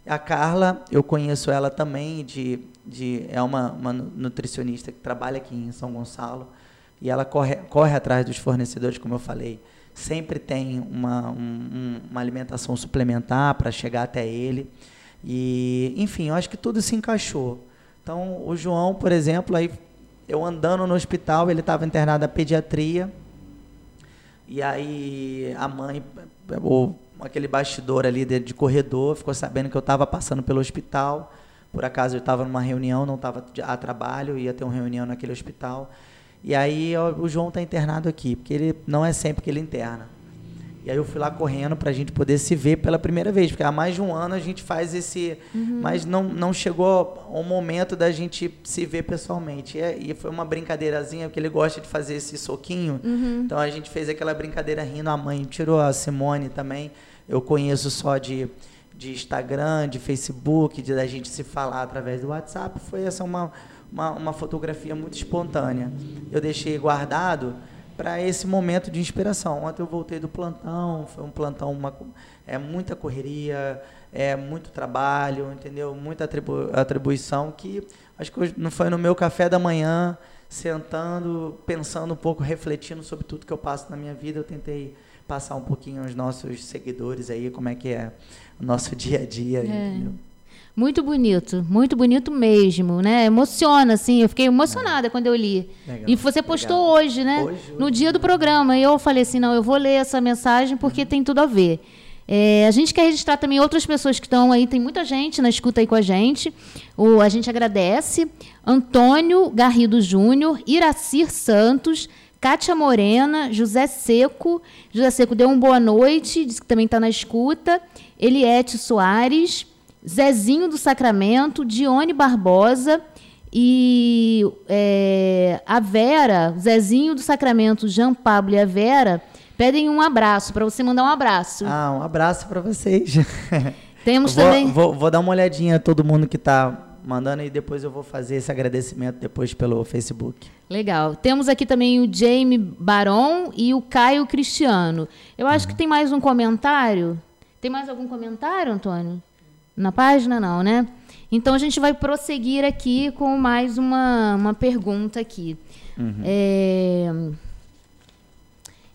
A Carla, eu conheço ela também de, de é uma, uma nutricionista que trabalha aqui em São Gonçalo e ela corre, corre atrás dos fornecedores, como eu falei. Sempre tem uma, um, uma alimentação suplementar para chegar até ele. E, enfim, eu acho que tudo se encaixou. Então, o João, por exemplo, aí eu andando no hospital, ele estava internado na pediatria. E aí a mãe, ou aquele bastidor ali de, de corredor, ficou sabendo que eu estava passando pelo hospital. Por acaso eu estava numa reunião, não estava a trabalho, ia ter uma reunião naquele hospital. E aí ó, o João está internado aqui, porque ele não é sempre que ele interna. E aí eu fui lá correndo para a gente poder se ver pela primeira vez, porque há mais de um ano a gente faz esse, uhum. mas não, não chegou o momento da gente se ver pessoalmente. E, é, e, foi uma brincadeirazinha, porque ele gosta de fazer esse soquinho. Uhum. Então a gente fez aquela brincadeira rindo. A mãe tirou a Simone também. Eu conheço só de, de Instagram, de Facebook, de da gente se falar através do WhatsApp. Foi essa uma uma, uma fotografia muito espontânea. Eu deixei guardado para esse momento de inspiração. Ontem eu voltei do plantão, foi um plantão, uma, é muita correria, é muito trabalho, entendeu? Muita atribu atribuição que acho que não foi no meu café da manhã, sentando, pensando um pouco, refletindo sobre tudo que eu passo na minha vida, eu tentei passar um pouquinho aos nossos seguidores aí como é que é o nosso dia a dia, é. entendeu? Muito bonito, muito bonito mesmo, né? Emociona, assim. Eu fiquei emocionada é. quando eu li. Legal. E você postou Legal. hoje, né? Hoje, no dia do programa. E eu falei assim: não, eu vou ler essa mensagem porque uhum. tem tudo a ver. É, a gente quer registrar também outras pessoas que estão aí, tem muita gente na escuta aí com a gente. O, a gente agradece. Antônio Garrido Júnior, Iracir Santos, Kátia Morena, José Seco. José Seco deu uma boa noite, disse que também está na escuta. Eliette Soares. Zezinho do Sacramento, Dione Barbosa e é, a Vera, Zezinho do Sacramento, Jean Pablo e a Vera pedem um abraço, para você mandar um abraço. Ah, um abraço para vocês. Temos vou, também. Vou, vou, dar uma olhadinha a todo mundo que está mandando e depois eu vou fazer esse agradecimento depois pelo Facebook. Legal. Temos aqui também o Jamie Baron e o Caio Cristiano. Eu acho uhum. que tem mais um comentário. Tem mais algum comentário, Antônio? Na página não, né? Então a gente vai prosseguir aqui com mais uma, uma pergunta aqui. Uhum. É...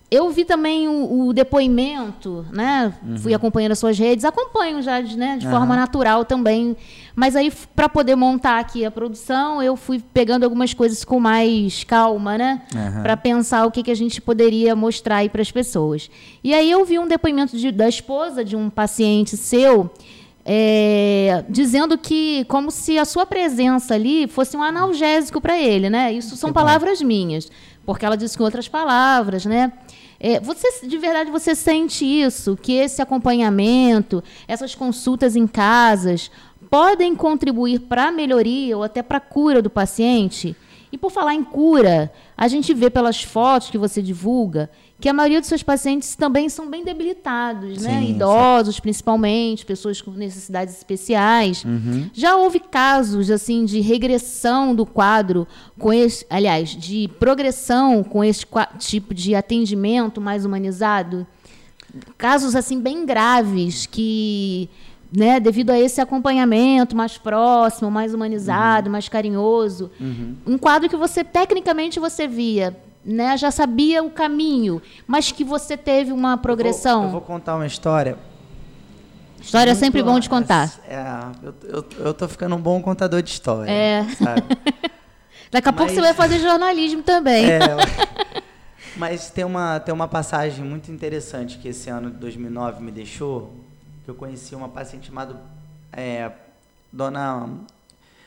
Eu vi também o, o depoimento, né? Uhum. Fui acompanhando as suas redes, acompanho já de, né, de uhum. forma natural também. Mas aí, para poder montar aqui a produção, eu fui pegando algumas coisas com mais calma, né? Uhum. Para pensar o que, que a gente poderia mostrar aí para as pessoas. E aí eu vi um depoimento de, da esposa de um paciente seu é, dizendo que como se a sua presença ali fosse um analgésico para ele, né? Isso são palavras minhas, porque ela disse com outras palavras, né? É, você de verdade você sente isso, que esse acompanhamento, essas consultas em casas podem contribuir para a melhoria ou até para a cura do paciente? E por falar em cura, a gente vê pelas fotos que você divulga que a maioria dos seus pacientes também são bem debilitados, né? Sim, Idosos, principalmente, pessoas com necessidades especiais. Uhum. Já houve casos assim de regressão do quadro com esse, aliás, de progressão com esse tipo de atendimento mais humanizado? Casos assim bem graves que, né, devido a esse acompanhamento mais próximo, mais humanizado, mais carinhoso, um quadro que você tecnicamente você via, né, já sabia o caminho, mas que você teve uma progressão. Eu vou, eu vou contar uma história. História é sempre bom de contar. É, eu, eu, eu tô ficando um bom contador de história. É. Sabe? Daqui a pouco Mas- você vai fazer jornalismo também. É, mas tem uma, tem uma passagem muito interessante que esse ano de 2009 me deixou, que eu conheci uma paciente chamada é, Dona...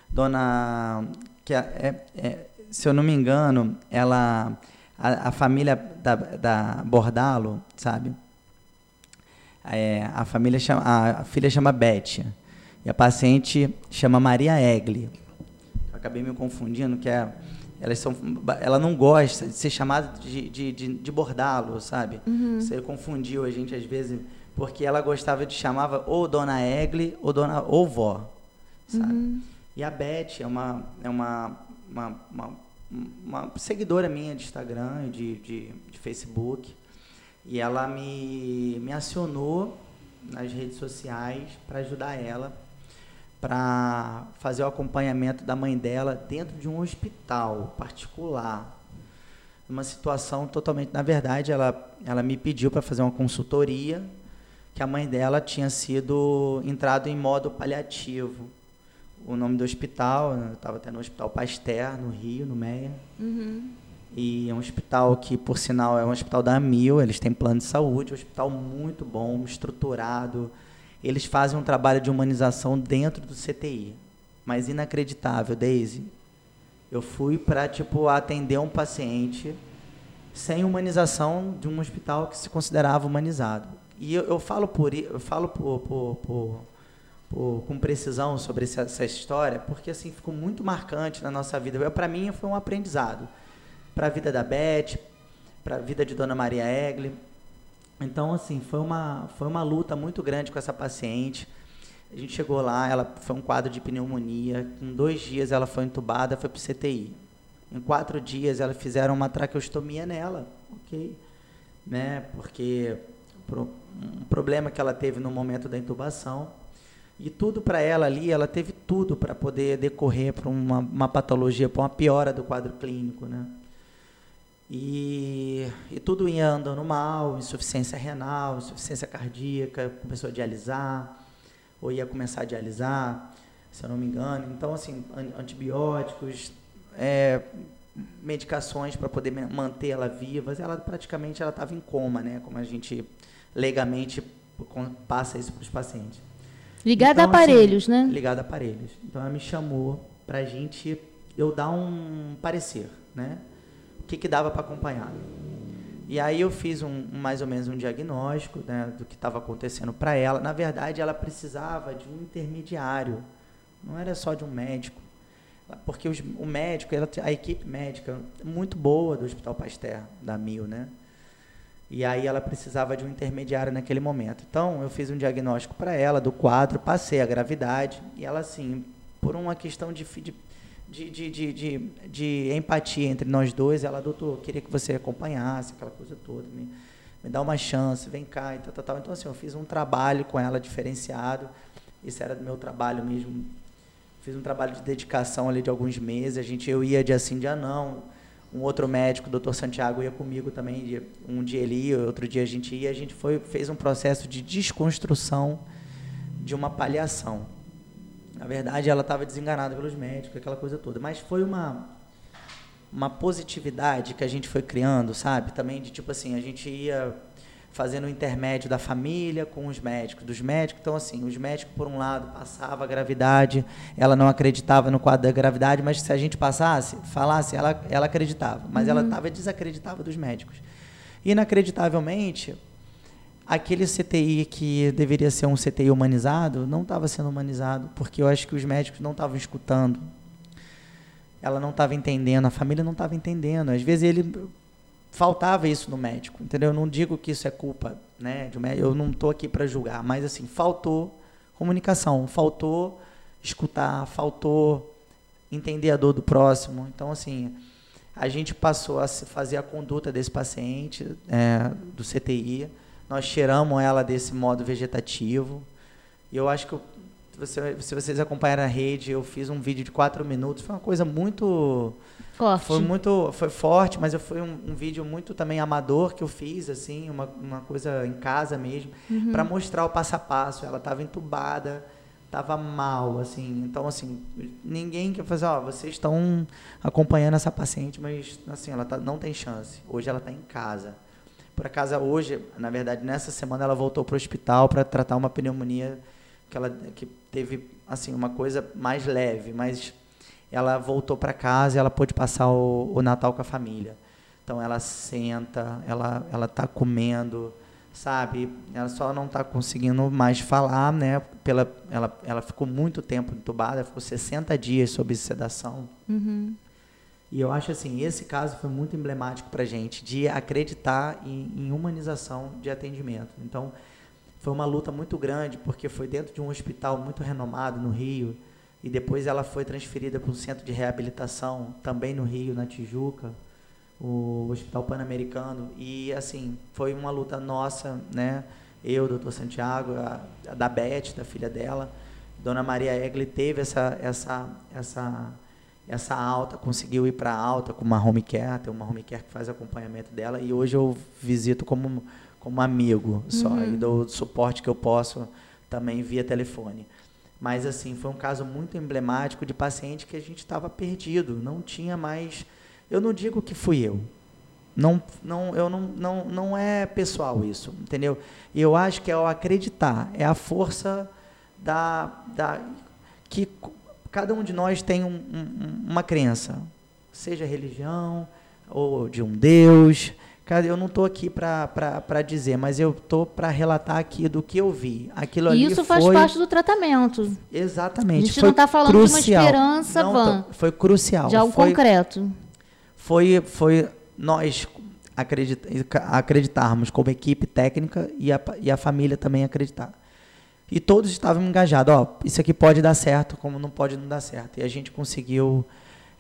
Dona... Que é, é- se eu não me engano, ela... A, a família da, da Bordalo, sabe? É, a família chama, a filha chama Beth e a paciente chama Maria Egli. Eu acabei me confundindo, que é, elas são, ela não gosta de ser chamada de, de, de, de bordalo, sabe? Você confundiu a gente às vezes, porque ela gostava de chamava ou Dona Egli ou Dona ou vó, sabe? E a Beth é uma é uma, uma, uma, uma seguidora minha de Instagram e de, de, de Facebook. E ela me, me acionou nas redes sociais para ajudar ela para fazer o acompanhamento da mãe dela dentro de um hospital particular. Uma situação totalmente, na verdade, ela, ela me pediu para fazer uma consultoria que a mãe dela tinha sido entrado em modo paliativo. O nome do hospital, eu estava até no Hospital Pasteur, no Rio, no Meia. E é um hospital que, por sinal, é um hospital da Amil, eles têm plano de saúde, um hospital muito bom, estruturado. Eles fazem um trabalho de humanização dentro do CTI. Mas inacreditável, Daisy. Eu fui para tipo atender um paciente sem humanização de um hospital que se considerava humanizado. E eu, eu falo por eu falo por, por, por- por- com precisão sobre essa, essa história, porque assim ficou muito marcante na nossa vida. Para mim foi um aprendizado para a vida da Beth, para a vida de Dona Maria Egli. Então, assim, foi uma, foi uma luta muito grande com essa paciente. A gente chegou lá, ela foi um quadro de pneumonia. Com dois dias ela foi entubada, foi para o CTI. Em quatro dias elas fizeram uma traqueostomia nela, ok? Né? Porque um problema que ela teve no momento da intubação. E tudo para ela ali, ela teve tudo para poder decorrer para uma, uma patologia, para uma piora do quadro clínico, né? E, e tudo ia andando mal, insuficiência renal, insuficiência cardíaca, começou a dialisar, ou ia começar a dialisar, se eu não me engano. Então, assim, an- antibióticos, é, medicações para poder manter ela viva. Ela praticamente ela estava em coma, né? Como a gente legalmente passa isso para os pacientes. Ligado a Então, assim, aparelhos, né? Ligado a aparelhos. Então ela me chamou para a gente, eu dar um parecer, né? O que, que dava para acompanhar. E aí eu fiz um- mais ou menos um diagnóstico né, do que estava acontecendo para ela. Na verdade, ela precisava de um intermediário, não era só de um médico. Porque os- o médico, ela, a equipe médica muito boa do Hospital Pasteur, da Mil, né? E aí ela precisava de um intermediário naquele momento. Então, eu fiz um diagnóstico para ela do quadro, passei a gravidade, e ela, assim, por uma questão de, de, de, de, de, de, de empatia entre nós dois, ela, doutor, queria que você acompanhasse, aquela coisa toda, me, me dá uma chance, vem cá e tal, tal, tal. Então, assim, eu fiz um trabalho com ela diferenciado, isso era do meu trabalho mesmo, fiz um trabalho de dedicação ali de alguns meses, a gente, eu ia dia sim, dia não, um outro médico, o doutor Santiago, ia comigo também. Um dia ele ia, outro dia a gente ia. A gente foi, fez um processo de desconstrução de uma palhação. Na verdade, ela estava desenganada pelos médicos, aquela coisa toda. Mas foi uma, uma positividade que a gente foi criando, sabe? Também de tipo assim, a gente ia fazendo o intermédio da família com os médicos, dos médicos. Então, assim, os médicos, por um lado, passavam a gravidade, ela não acreditava no quadro da gravidade, mas se a gente passasse, falasse, ela, ela acreditava. Mas ela estava desacreditava dos médicos. Inacreditavelmente, aquele CTI que deveria ser um CTI humanizado, não estava sendo humanizado, porque eu acho que os médicos não estavam escutando. ela não estava entendendo, a família não estava entendendo. Às vezes ele faltava isso no médico, entendeu? Eu não digo que isso é culpa, né, de um médico, eu não estou aqui para julgar, mas assim, faltou comunicação, faltou escutar, faltou entender a dor do próximo. Então, assim, a gente passou a fazer a conduta desse paciente é, do CTI, nós tiramos ela desse modo vegetativo, e eu acho que eu se vocês acompanharam a rede, eu fiz um vídeo de quatro minutos. Foi uma coisa muito. Forte. Foi muito. Foi forte, mas foi um, um vídeo muito também amador que eu fiz, assim, uma, uma coisa em casa mesmo, uhum. para mostrar o passo a passo. Ela estava entubada, estava mal, assim. Então, assim, ninguém quer fazer, ó, vocês estão acompanhando essa paciente, mas, assim, ela tá, não tem chance. Hoje ela está em casa. Por acaso, hoje, na verdade, nessa semana, ela voltou para o hospital para tratar uma pneumonia que ela que teve assim uma coisa mais leve, mas ela voltou para casa e ela pôde passar o, o, Natal com a família. Então ela senta, ela ela está comendo, sabe? Ela só não está conseguindo mais falar, né? Pela ela ela ficou muito tempo entubada, ficou 60 dias sob sedação. Uhum. E eu acho assim, esse caso foi muito emblemático para gente de acreditar em, em humanização de atendimento. Então foi uma luta muito grande, porque foi dentro de um hospital muito renomado no Rio, e depois ela foi transferida para um centro de reabilitação, também no Rio, na Tijuca, o Hospital Pan-Americano. E, assim, foi uma luta nossa, né? Eu, doutor Santiago, a, a da Beth, da filha dela, Dona Maria Egli teve essa, essa, essa, essa alta, conseguiu ir para alta com uma home care, tem uma home care que faz acompanhamento dela, e hoje eu visito como como amigo só uhum. e dou o suporte que eu posso também via telefone. Mas assim, foi um caso muito emblemático de paciente que a gente estava perdido, não tinha mais. Eu não digo que fui eu. Não, não, eu não, não, não é pessoal isso, entendeu? E eu acho que é o acreditar, é a força da, da que cada um de nós tem um, um, uma crença, seja religião ou de um Deus, Cara, eu não estou aqui para dizer, mas eu estou para relatar aqui do que eu vi. Aquilo ali Isso faz foi... parte do tratamento. Exatamente. A gente foi não está falando crucial. de uma esperança não, vã. Foi crucial. De algo foi, concreto. Foi, foi nós acredit, acreditarmos como equipe técnica e a, e a família também acreditar. E todos estavam engajados. Ó, isso aqui pode dar certo, como não pode não dar certo. E a gente conseguiu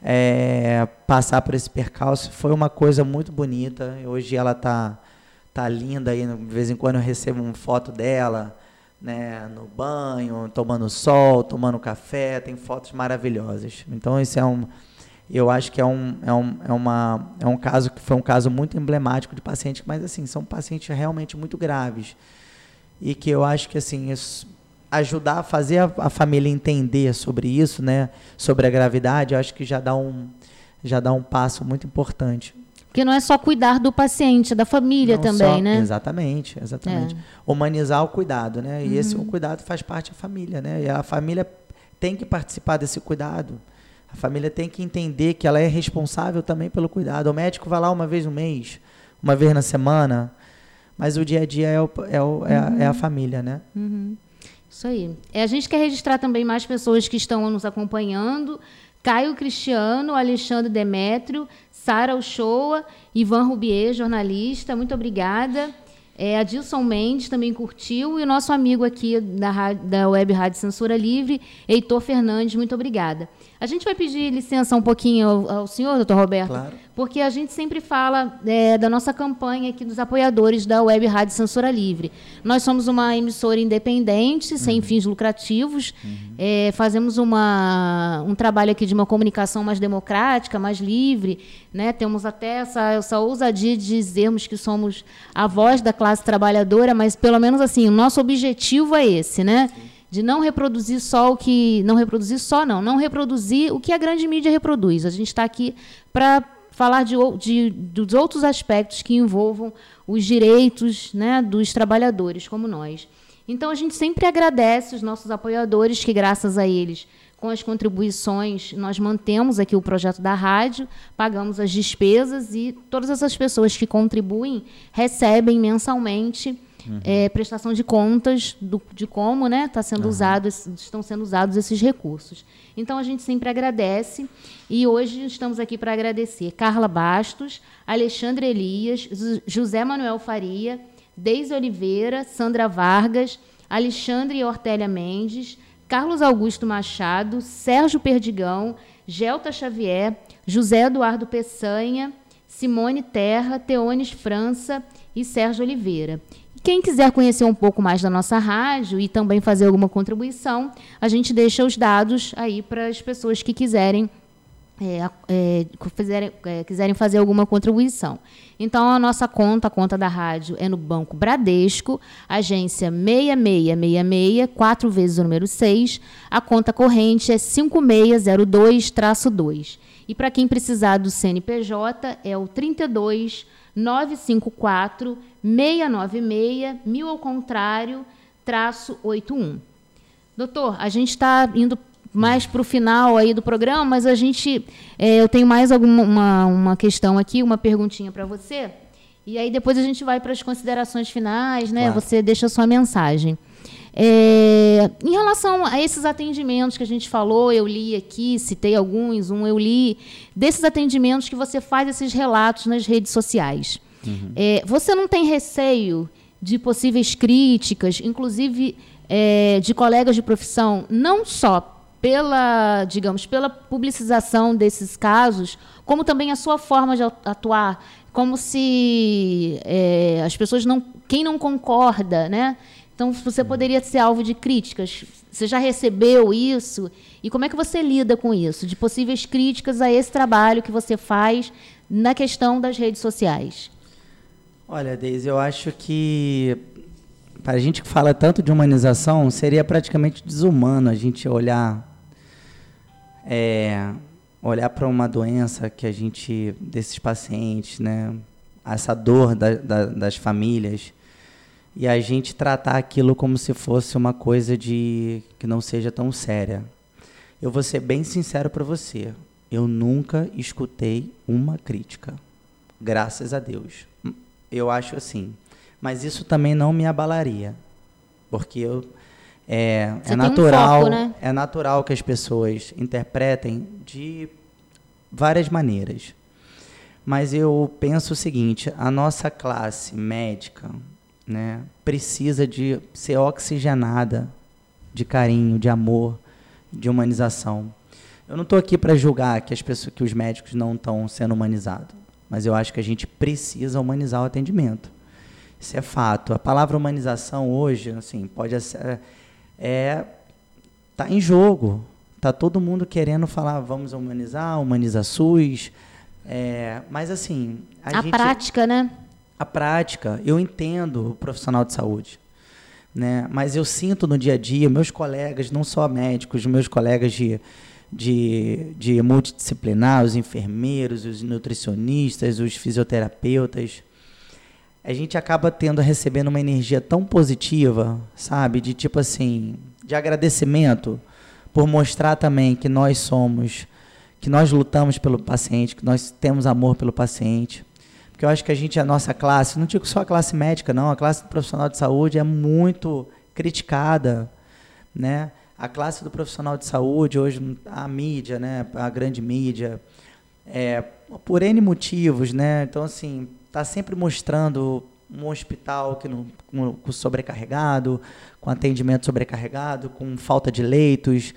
é, passar por esse percalço. Foi uma coisa muito bonita. Hoje ela tá, tá linda aí. De vez em quando eu recebo uma foto dela, né, no banho, tomando sol, tomando café. Tem fotos maravilhosas. Então isso é um, eu acho que é um, é um, é uma, é um caso que foi um caso muito emblemático de paciente, mas assim são pacientes realmente muito graves e que eu acho que assim isso, ajudar a fazer a, a, família entender sobre isso, né? Sobre a gravidade, eu acho que já dá um, já dá um passo muito importante. Porque não é só cuidar do paciente, é da família não também, só, né? Exatamente, exatamente. É. Humanizar o cuidado, né? E uhum. esse o cuidado faz parte da família, né? E a família tem que participar desse cuidado. A família tem que entender que ela é responsável também pelo cuidado. O médico vai lá uma vez no mês, uma vez na semana, mas o dia a dia é, o, é, o, é, a, é a, família, né? Uhum. Isso aí. É, a gente quer registrar também mais pessoas que estão nos acompanhando. Caio Cristiano, Alexandre Demétrio, Sara Uchoa, Ivan Rubier, jornalista, muito obrigada. É, Adilson Mendes também curtiu. E o nosso amigo aqui da, da Web Rádio Censura Livre, Heitor Fernandes, muito obrigada. A gente vai pedir licença um pouquinho ao, ao senhor, doutor Roberto, claro. porque a gente sempre fala é, da nossa campanha aqui dos apoiadores da Web Rádio Censura Livre. Nós somos uma emissora independente, sem uhum. fins lucrativos, uhum. é, fazemos uma, um trabalho aqui de uma comunicação mais democrática, mais livre, né? temos até essa, essa ousadia de dizermos que somos a voz da classe trabalhadora, mas pelo menos assim, o nosso objetivo é esse, né? De não reproduzir só o que. Não reproduzir só, não. Não reproduzir o que a grande mídia reproduz. A gente está aqui para falar de, de, dos outros aspectos que envolvam os direitos né, dos trabalhadores, como nós. Então, a gente sempre agradece os nossos apoiadores, que graças a eles, com as contribuições, nós mantemos aqui o projeto da rádio, pagamos as despesas e todas essas pessoas que contribuem recebem mensalmente uhum. é, prestação de contas do, de como né, tá sendo uhum. usado, estão sendo usados esses recursos. Então a gente sempre agradece e hoje estamos aqui para agradecer Carla Bastos, Alexandre Elias, José Manuel Faria, Deise Oliveira, Sandra Vargas, Alexandre e Ortélia Mendes, Carlos Augusto Machado, Sérgio Perdigão, Gelta Xavier, José Eduardo Peçanha, Simone Terra, Teones França e Sérgio Oliveira. Quem quiser conhecer um pouco mais da nossa rádio e também fazer alguma contribuição, a gente deixa os dados aí para as pessoas que quiserem é, é, fizerem, é, quiserem fazer alguma contribuição. Então, a nossa conta, a conta da rádio, é no Banco Bradesco, agência 6666, 4 vezes o número 6. A conta corrente é 5602-2. E para quem precisar do CNPJ, é o 32 954 696 mil ao contrário, traço 81. Doutor, a gente está indo mais para o final aí do programa, mas a gente, é, eu tenho mais alguma uma, uma questão aqui, uma perguntinha para você, e aí depois a gente vai para as considerações finais, né? Claro. Você deixa a sua mensagem. É, em relação a esses atendimentos que a gente falou, eu li aqui, citei alguns, um eu li, desses atendimentos que você faz esses relatos nas redes sociais. Uhum. É, você não tem receio de possíveis críticas, inclusive é, de colegas de profissão, não só pela, digamos, pela publicização desses casos, como também a sua forma de atuar, como se é, as pessoas não, quem não concorda, né? Então você poderia ser alvo de críticas. Você já recebeu isso? E como é que você lida com isso? De possíveis críticas a esse trabalho que você faz na questão das redes sociais? Olha, Deise, eu acho que para a gente que fala tanto de humanização, seria praticamente desumano a gente olhar é, olhar para uma doença que a gente, desses pacientes, né, essa dor da, da, das famílias, e a gente tratar aquilo como se fosse uma coisa de que não seja tão séria. Eu vou ser bem sincero para você. Eu nunca escutei uma crítica. Graças a Deus. Eu acho assim. Mas isso também não me abalaria. Porque eu, é, é natural, um foco, né? é natural que as pessoas interpretem de várias maneiras. Mas eu penso o seguinte: a nossa classe médica, né, precisa de ser oxigenada de carinho, de amor, de humanização. Eu não estou aqui para julgar que as pessoas, que os médicos não estão sendo humanizados, mas eu acho que a gente precisa humanizar o atendimento. Isso é fato. A palavra humanização hoje, assim, pode ser é tá em jogo. Tá todo mundo querendo falar, vamos humanizar, humaniza SUS. É, mas assim, a, a gente, prática, né? A prática, eu entendo o profissional de saúde. Né? Mas eu sinto no dia a dia, meus colegas, não só médicos, meus colegas de, de, de multidisciplinar, os enfermeiros, os nutricionistas, os fisioterapeutas, a gente acaba tendo, recebendo uma energia tão positiva, sabe? De tipo assim, de agradecimento por mostrar também que nós somos, que nós lutamos pelo paciente, que nós temos amor pelo paciente. Porque eu acho que a gente, a nossa classe, não digo só a classe médica, não, a classe profissional de saúde é muito criticada, né? A classe do profissional de saúde, hoje, a mídia, né? A grande mídia, é, por N motivos, né? Então, assim, está sempre mostrando um hospital que não, com, sobrecarregado, com atendimento sobrecarregado, com falta de leitos.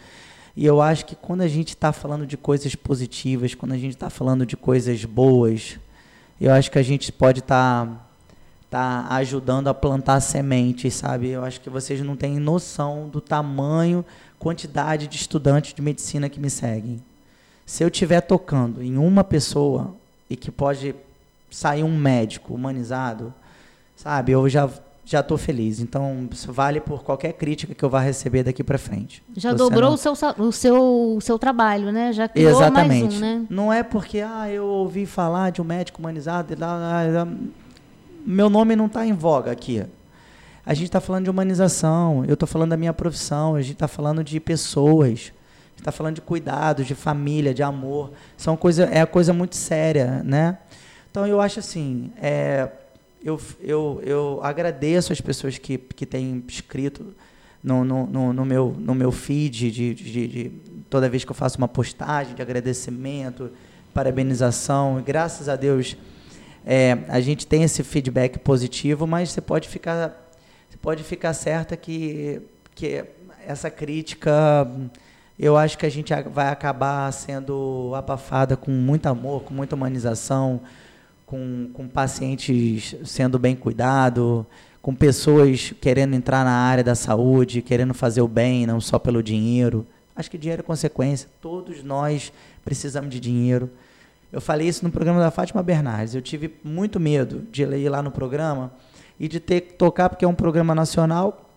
E eu acho que quando a gente está falando de coisas positivas, quando a gente está falando de coisas boas, eu acho que a gente pode estar tá, tá ajudando a plantar sementes, sabe? Eu acho que vocês não têm noção do tamanho, quantidade de estudantes de medicina que me seguem. Se eu estiver tocando em uma pessoa e que pode sair um médico humanizado, sabe? Eu já já estou feliz. Então, isso vale por qualquer crítica que eu vá receber daqui para frente. Já Você dobrou não... o, seu, o, seu, o seu trabalho, né? Já criou Exatamente. mais um, né? Não é porque ah, eu ouvi falar de um médico humanizado, meu nome não está em voga aqui. A gente está falando de humanização, eu estou falando da minha profissão, a gente está falando de pessoas, está falando de cuidados, de família, de amor. São coisa, é coisa muito séria, né? Então eu acho assim, é, eu, eu, eu agradeço as pessoas que, que têm escrito no, no, no, no meu, no meu feed, de, de, de, toda vez que eu faço uma postagem de agradecimento, parabenização. E graças a Deus é, a gente tem esse feedback positivo, mas você pode ficar, você pode ficar certa que, que essa crítica eu acho que a gente vai acabar sendo abafada com muito amor, com muita humanização, com, com pacientes sendo bem cuidados, com pessoas querendo entrar na área da saúde, querendo fazer o bem, não só pelo dinheiro. Acho que dinheiro é consequência. Todos nós precisamos de dinheiro. Eu falei isso no programa da Fátima Bernardes. Eu tive muito medo de ir lá no programa e de ter que tocar, porque é um programa nacional,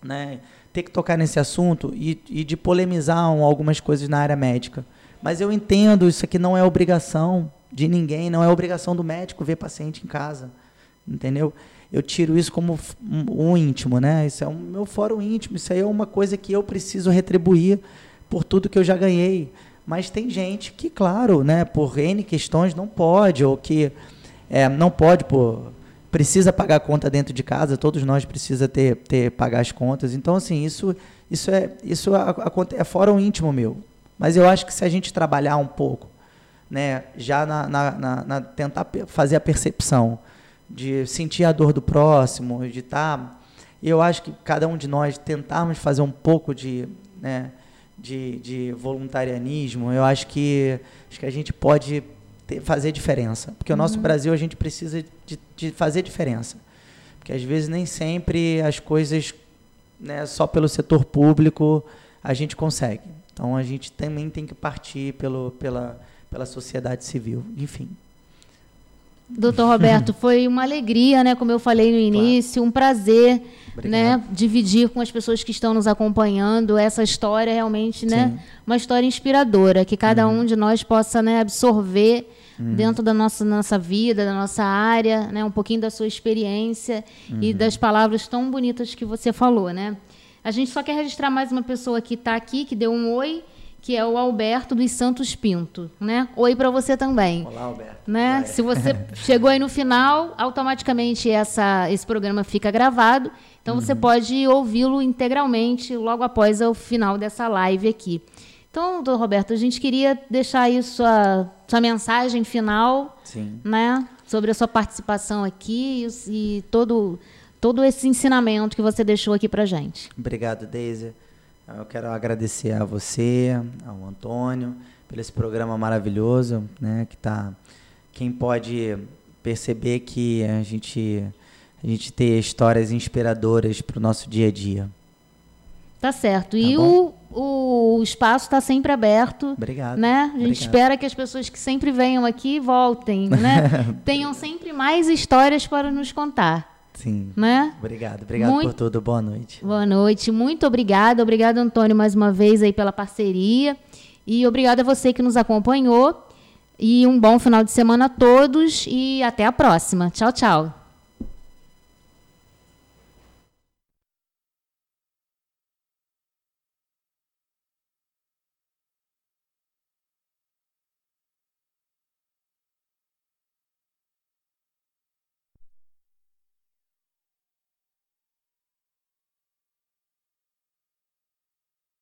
né? ter que tocar nesse assunto e, e de polemizar algumas coisas na área médica. Mas eu entendo, isso aqui não é obrigação de ninguém, não é obrigação do médico ver paciente em casa, entendeu? Eu tiro isso como um íntimo, né? Isso é o meu fórum íntimo, isso aí é uma coisa que eu preciso retribuir por tudo que eu já ganhei. Mas tem gente que, claro, né, por N questões não pode, ou que é, não pode, por, precisa pagar conta dentro de casa, todos nós precisa ter, ter pagar as contas. Então, assim, isso, isso é isso é, é o íntimo meu. Mas eu acho que se a gente trabalhar um pouco né, já na, na, na, na, tentar fazer a percepção de sentir a dor do próximo, de estar. Tá, eu acho que cada um de nós tentarmos fazer um pouco de, né, de, de voluntarianismo, eu acho que, acho que a gente pode ter, fazer diferença. Porque o nosso uhum. Brasil a gente precisa de, de fazer diferença. Porque às vezes nem sempre as coisas né, só pelo setor público a gente consegue. Então a gente também tem que partir pelo, pela, pela sociedade civil, enfim. Doutor Roberto, foi uma alegria, né? Como eu falei no início, claro. um prazer, né? Dividir com as pessoas que estão nos acompanhando essa história realmente, né, Sim. Uma história inspiradora que cada uhum. um de nós possa, né? Absorver uhum. dentro da nossa nossa vida, da nossa área, né? Um pouquinho da sua experiência uhum. e das palavras tão bonitas que você falou, né? A gente só quer registrar mais uma pessoa que está aqui, que deu um oi que é o Alberto dos Santos Pinto, né? Oi para você também. Olá, Alberto. Né? Se você chegou aí no final, automaticamente essa, esse programa fica gravado, então uhum. você pode ouvi-lo integralmente logo após o final dessa live aqui. Então, doutor Roberto, a gente queria deixar aí sua, sua mensagem final, Sim. né? Sobre a sua participação aqui e, e todo, todo esse ensinamento que você deixou aqui para gente. Obrigado, Deise. Eu quero agradecer a você, ao Antônio, pelo esse programa maravilhoso, né? Que tá, quem pode perceber que a gente a gente ter histórias inspiradoras para o nosso dia a dia. Tá certo. Tá e o, o espaço está sempre aberto. Obrigado. Né? A gente Obrigado. espera que as pessoas que sempre venham aqui voltem, né? Tenham sempre mais histórias para nos contar. Sim. Né? Obrigado, obrigado Muito... por tudo. Boa noite. Boa noite. Muito obrigada. Obrigado, Antônio, mais uma vez aí pela parceria. E obrigada a você que nos acompanhou. E um bom final de semana a todos e até a próxima. Tchau, tchau.